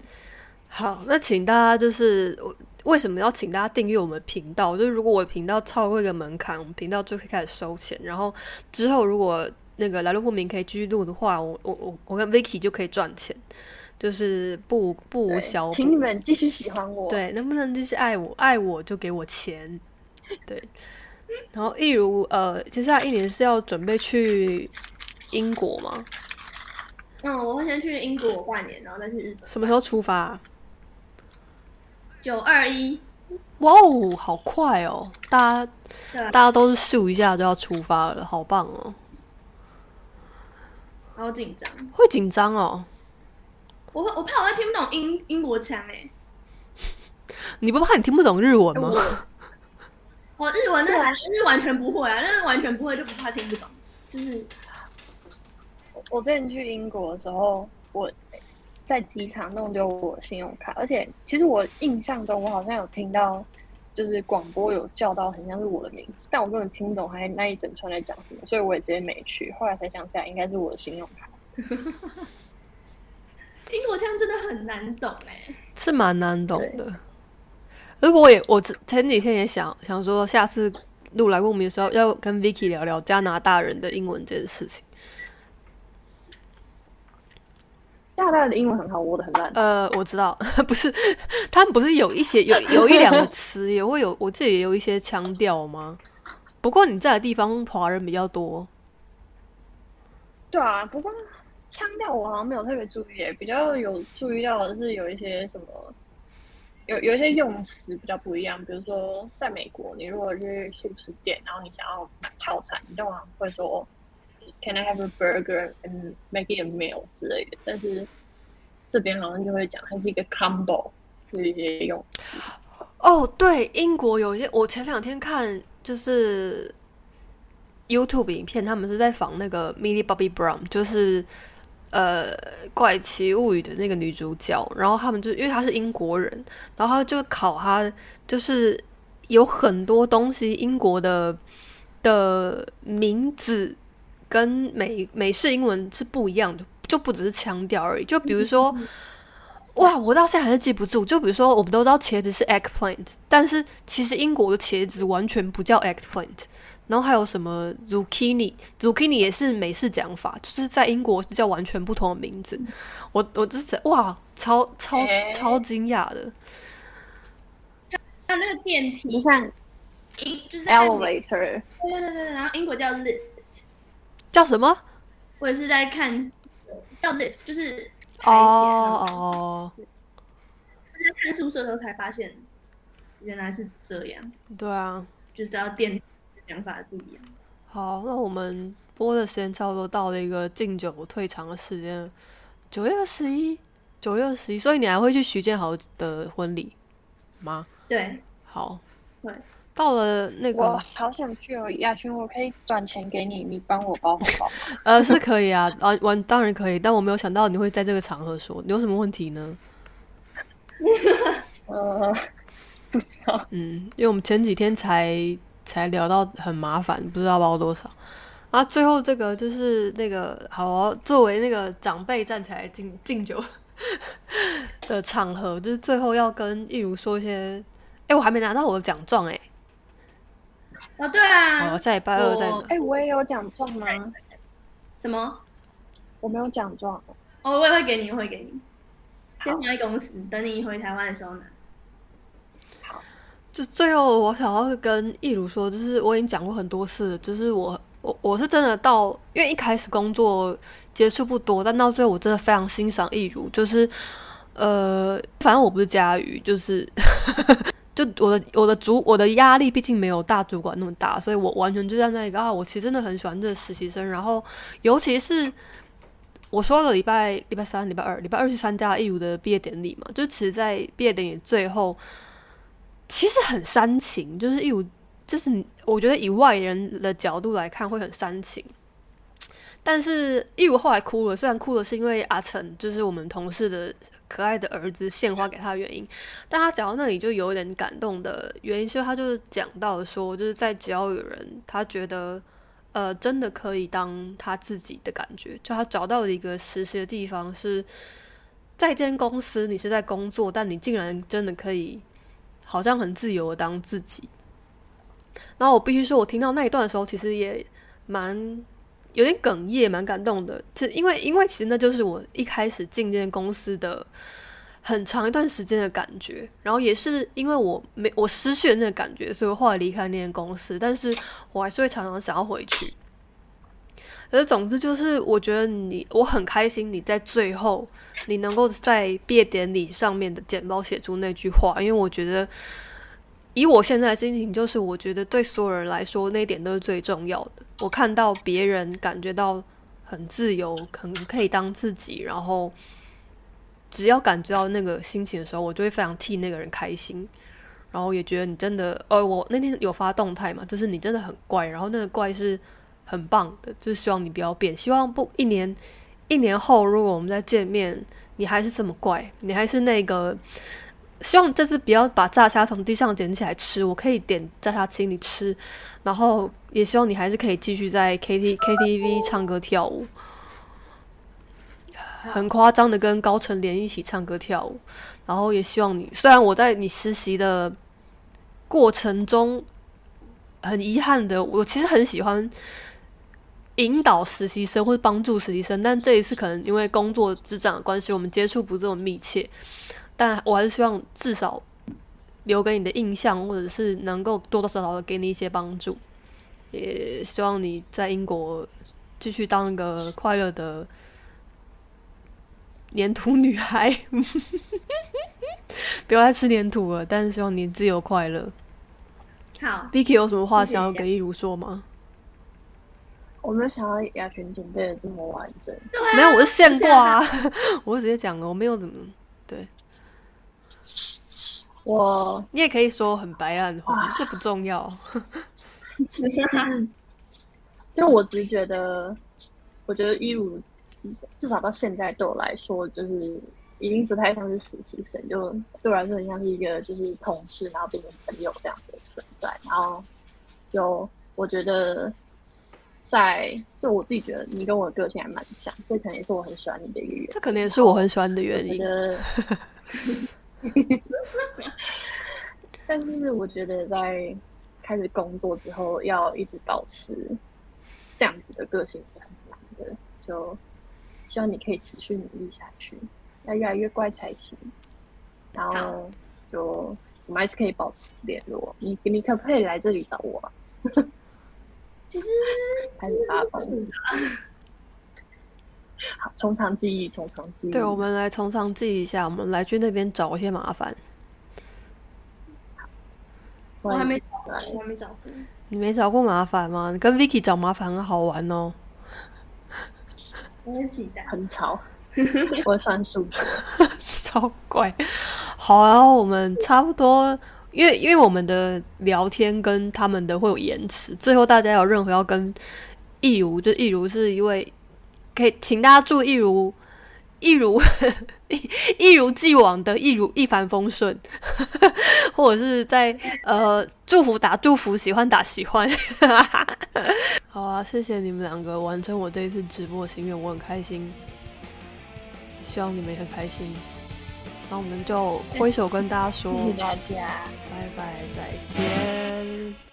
好，那请大家就是我为什么要请大家订阅我们频道？就是如果我的频道超过一个门槛，我们频道就可以开始收钱。然后之后如果那个来路不明可以继续录的话，我我我我跟 Vicky 就可以赚钱，就是不不无小补。请你们继续喜欢我。，对，能不能继续爱我？爱我就给我钱。对，然后例如呃，接下来一年是要准备去英国吗？嗯，我会先去英国半年，然后再去日本。什么时候出发啊、九二一，哇哦，好快哦！大家大家都是咻一下就要出发了，好棒哦！好紧张。会紧张哦？我会我怕我会听不懂英英国腔哎，你不怕你听不懂日文吗？我日文那还是完全不会啊，那是完全不会就不怕听不懂，就是我之前去英国的时候，我在机场弄丢我信用卡，而且其实我印象中我好像有听到，就是广播有叫到很像是我的名字，但我根本听不懂还那一整串在讲什么，所以我也直接没去。后来才想起来，应该是我的信用卡。英国腔真的很难懂哎。是蛮难懂的。而我也我之前几天也想想说，下次录来问我们的时候，要跟 Vicky 聊聊加拿大人的英文这件事情。加拿大的英文很好，我的很烂。呃，我知道，不是他们不是有一些有有一两个词 也会有，我自己也有一些腔调吗？不过你在的地方华人比较多，对啊，不过腔调我好像没有特别注意耶，比较有注意到的是有一些什么，有有一些用词比较不一样。比如说，在美国，你如果去素食店，然后你想要买套餐，你通常会说 “Can I have a burger and make it a meal” 之类的。但是这边好像就会讲它是一个 combo，就是一些用词。哦，对，英国有一些，我前两天看就是 YouTube 影片，他们是在仿那个 Millie Bobby Brown，就是呃《怪奇物语》的那个女主角，然后他们就因为她是英国人，然后就考她，就是有很多东西英国的的名字跟美美式英文是不一样的，就不只是腔调而已，就比如说。哇，我到现在还是记不住。就比如说，我们都知道茄子是 eggplant，但是其实英国的茄子完全不叫 eggplant。然后还有什么 zucchini，zucchini 也是美式讲法，就是在英国是叫完全不同的名字。我我就是哇，超超超惊讶的。那那个电梯，像英就是 elevator，对对对对，然后英国叫 lift，叫什么？我也是在看叫 lift，就是哦哦，我是在看宿舍的时候才发现，原来是这样，对啊。就知道电想法不一样。好，那我们播的时间差不多到了一个敬酒退场的时间了，九月二十一，九月二十一，所以你还会去徐建豪的婚礼吗？对，好会，到了那我个好想去哦，亚群，我可以转钱给你，你帮我包红包吗。呃是可以啊，啊完当然可以，但我没有想到你会在这个场合说，你有什么问题呢？呃，不知道。嗯，因为我们前几天才才聊到很麻烦，不知道包多少。啊，最后这个就是那个好哦、作为那个长辈站起来敬敬酒的场合，就是最后要跟一如说一些，哎、我还没拿到我的奖状哎，哦对啊，哦，下礼拜二再。哎、我也有奖状吗？什么？我没有奖状。哦，我也会给你，我会给你。先好放在公司，等你回台湾的时候拿。就最后我想要跟易如说，就是我已经讲过很多次了，就是我我我是真的到，因为一开始工作接触不多，但到最后我真的非常欣赏易如，就是呃，反正我不是佳瑜，就是就我的我的主我的压力毕竟没有大主管那么大，所以我完全就站在那个啊，我其实真的很喜欢这个实习生，然后尤其是我说了礼拜礼拜三、礼拜二、礼拜二去参加义务的毕业典礼嘛，就其实，在毕业典礼最后，其实很煽情，就是义务，就是我觉得以外人的角度来看会很煽情。但是义如后来哭了，虽然哭了是因为阿成就是我们同事的可爱的儿子献花给他的原因，但他讲到那里就有点感动的原因，是他就是讲到说，就是在只要有人他觉得呃真的可以当他自己的感觉，就他找到了一个实习的地方是在一间公司，你是在工作，但你竟然真的可以好像很自由的当自己。然后我必须说，我听到那一段的时候，其实也蛮。有点哽咽，蛮感动的。就因为，因为其实那就是我一开始进这间公司的很长一段时间的感觉。然后也是因为我没我失去了那个感觉，所以我后来离开那间公司。但是我还是会常常想要回去。而总之就是，我觉得你我很开心你在最后你能够在毕业典礼上面的简报写出那句话，因为我觉得。以我现在的心情，就是我觉得对所有人来说，那一点都是最重要的。我看到别人感觉到很自由，可能可以当自己，然后只要感觉到那个心情的时候，我就会非常替那个人开心。然后也觉得你真的，呃，我那天有发动态嘛，就是你真的很怪，然后那个怪是很棒的，就是希望你不要变，希望不一年一年后，如果我们再见面，你还是这么怪，你还是那个。希望这次不要把炸虾从地上捡起来吃，我可以点炸虾请你吃，然后也希望你还是可以继续在 K T K T V 唱歌跳舞，很夸张的跟高成莲一起唱歌跳舞，然后也希望你，虽然我在你实习的过程中很遗憾的，我其实很喜欢引导实习生或者帮助实习生，但这一次可能因为工作之长的关系，我们接触不这么密切。但我还是希望至少留给你的印象，或者是能够多多少少的给你一些帮助。也希望你在英国继续当一个快乐的粘土女孩，不要再吃粘土了。但是希望你自由快乐。好，Vicky 有什么话想要给一如说吗？我没有想到雅群准备的这么完整。没有，我是现挂啊，我直接讲了，我没有怎么对。我，你也可以说很白烂话，这不重要。就我只是觉得，我觉得一如至少到现在对我来说，就是已经不太像是实习生，就对我来说很像是一个就是同事，然后变成朋友这样的存在。然后，就我觉得，在就我自己觉得你跟我的个性还蛮像，这可能也是我很喜欢你的一个原因。这可能也是我很喜欢你的原因。但是我觉得在开始工作之后，要一直保持这样子的个性是很难的。就希望你可以持续努力下去，要越来越乖才行。然后就我们还是可以保持联络。你你可不可以来这里找我？其实 还是发疯。好，从长计议，从长计议。对，我们来从长计议一下，我们来去那边找一些麻烦。我还没找，我还没找过。你没找过麻烦吗？你跟 Vicky 找麻烦很好玩哦。很期待，很吵。我算数学，超怪。好啊，我们差不多，因为因为我们的聊天跟他们的会有延迟，最后大家有任何要跟易如，就易如是一位。可以，请大家祝一如一如一一如既往的一如一帆风顺，或者是在呃祝福打祝福，喜欢打喜欢。好啊，谢谢你们两个完成我这一次直播的心愿，我很开心，希望你们也很开心。那我们就挥手跟大家说，谢谢大家，拜拜，再见。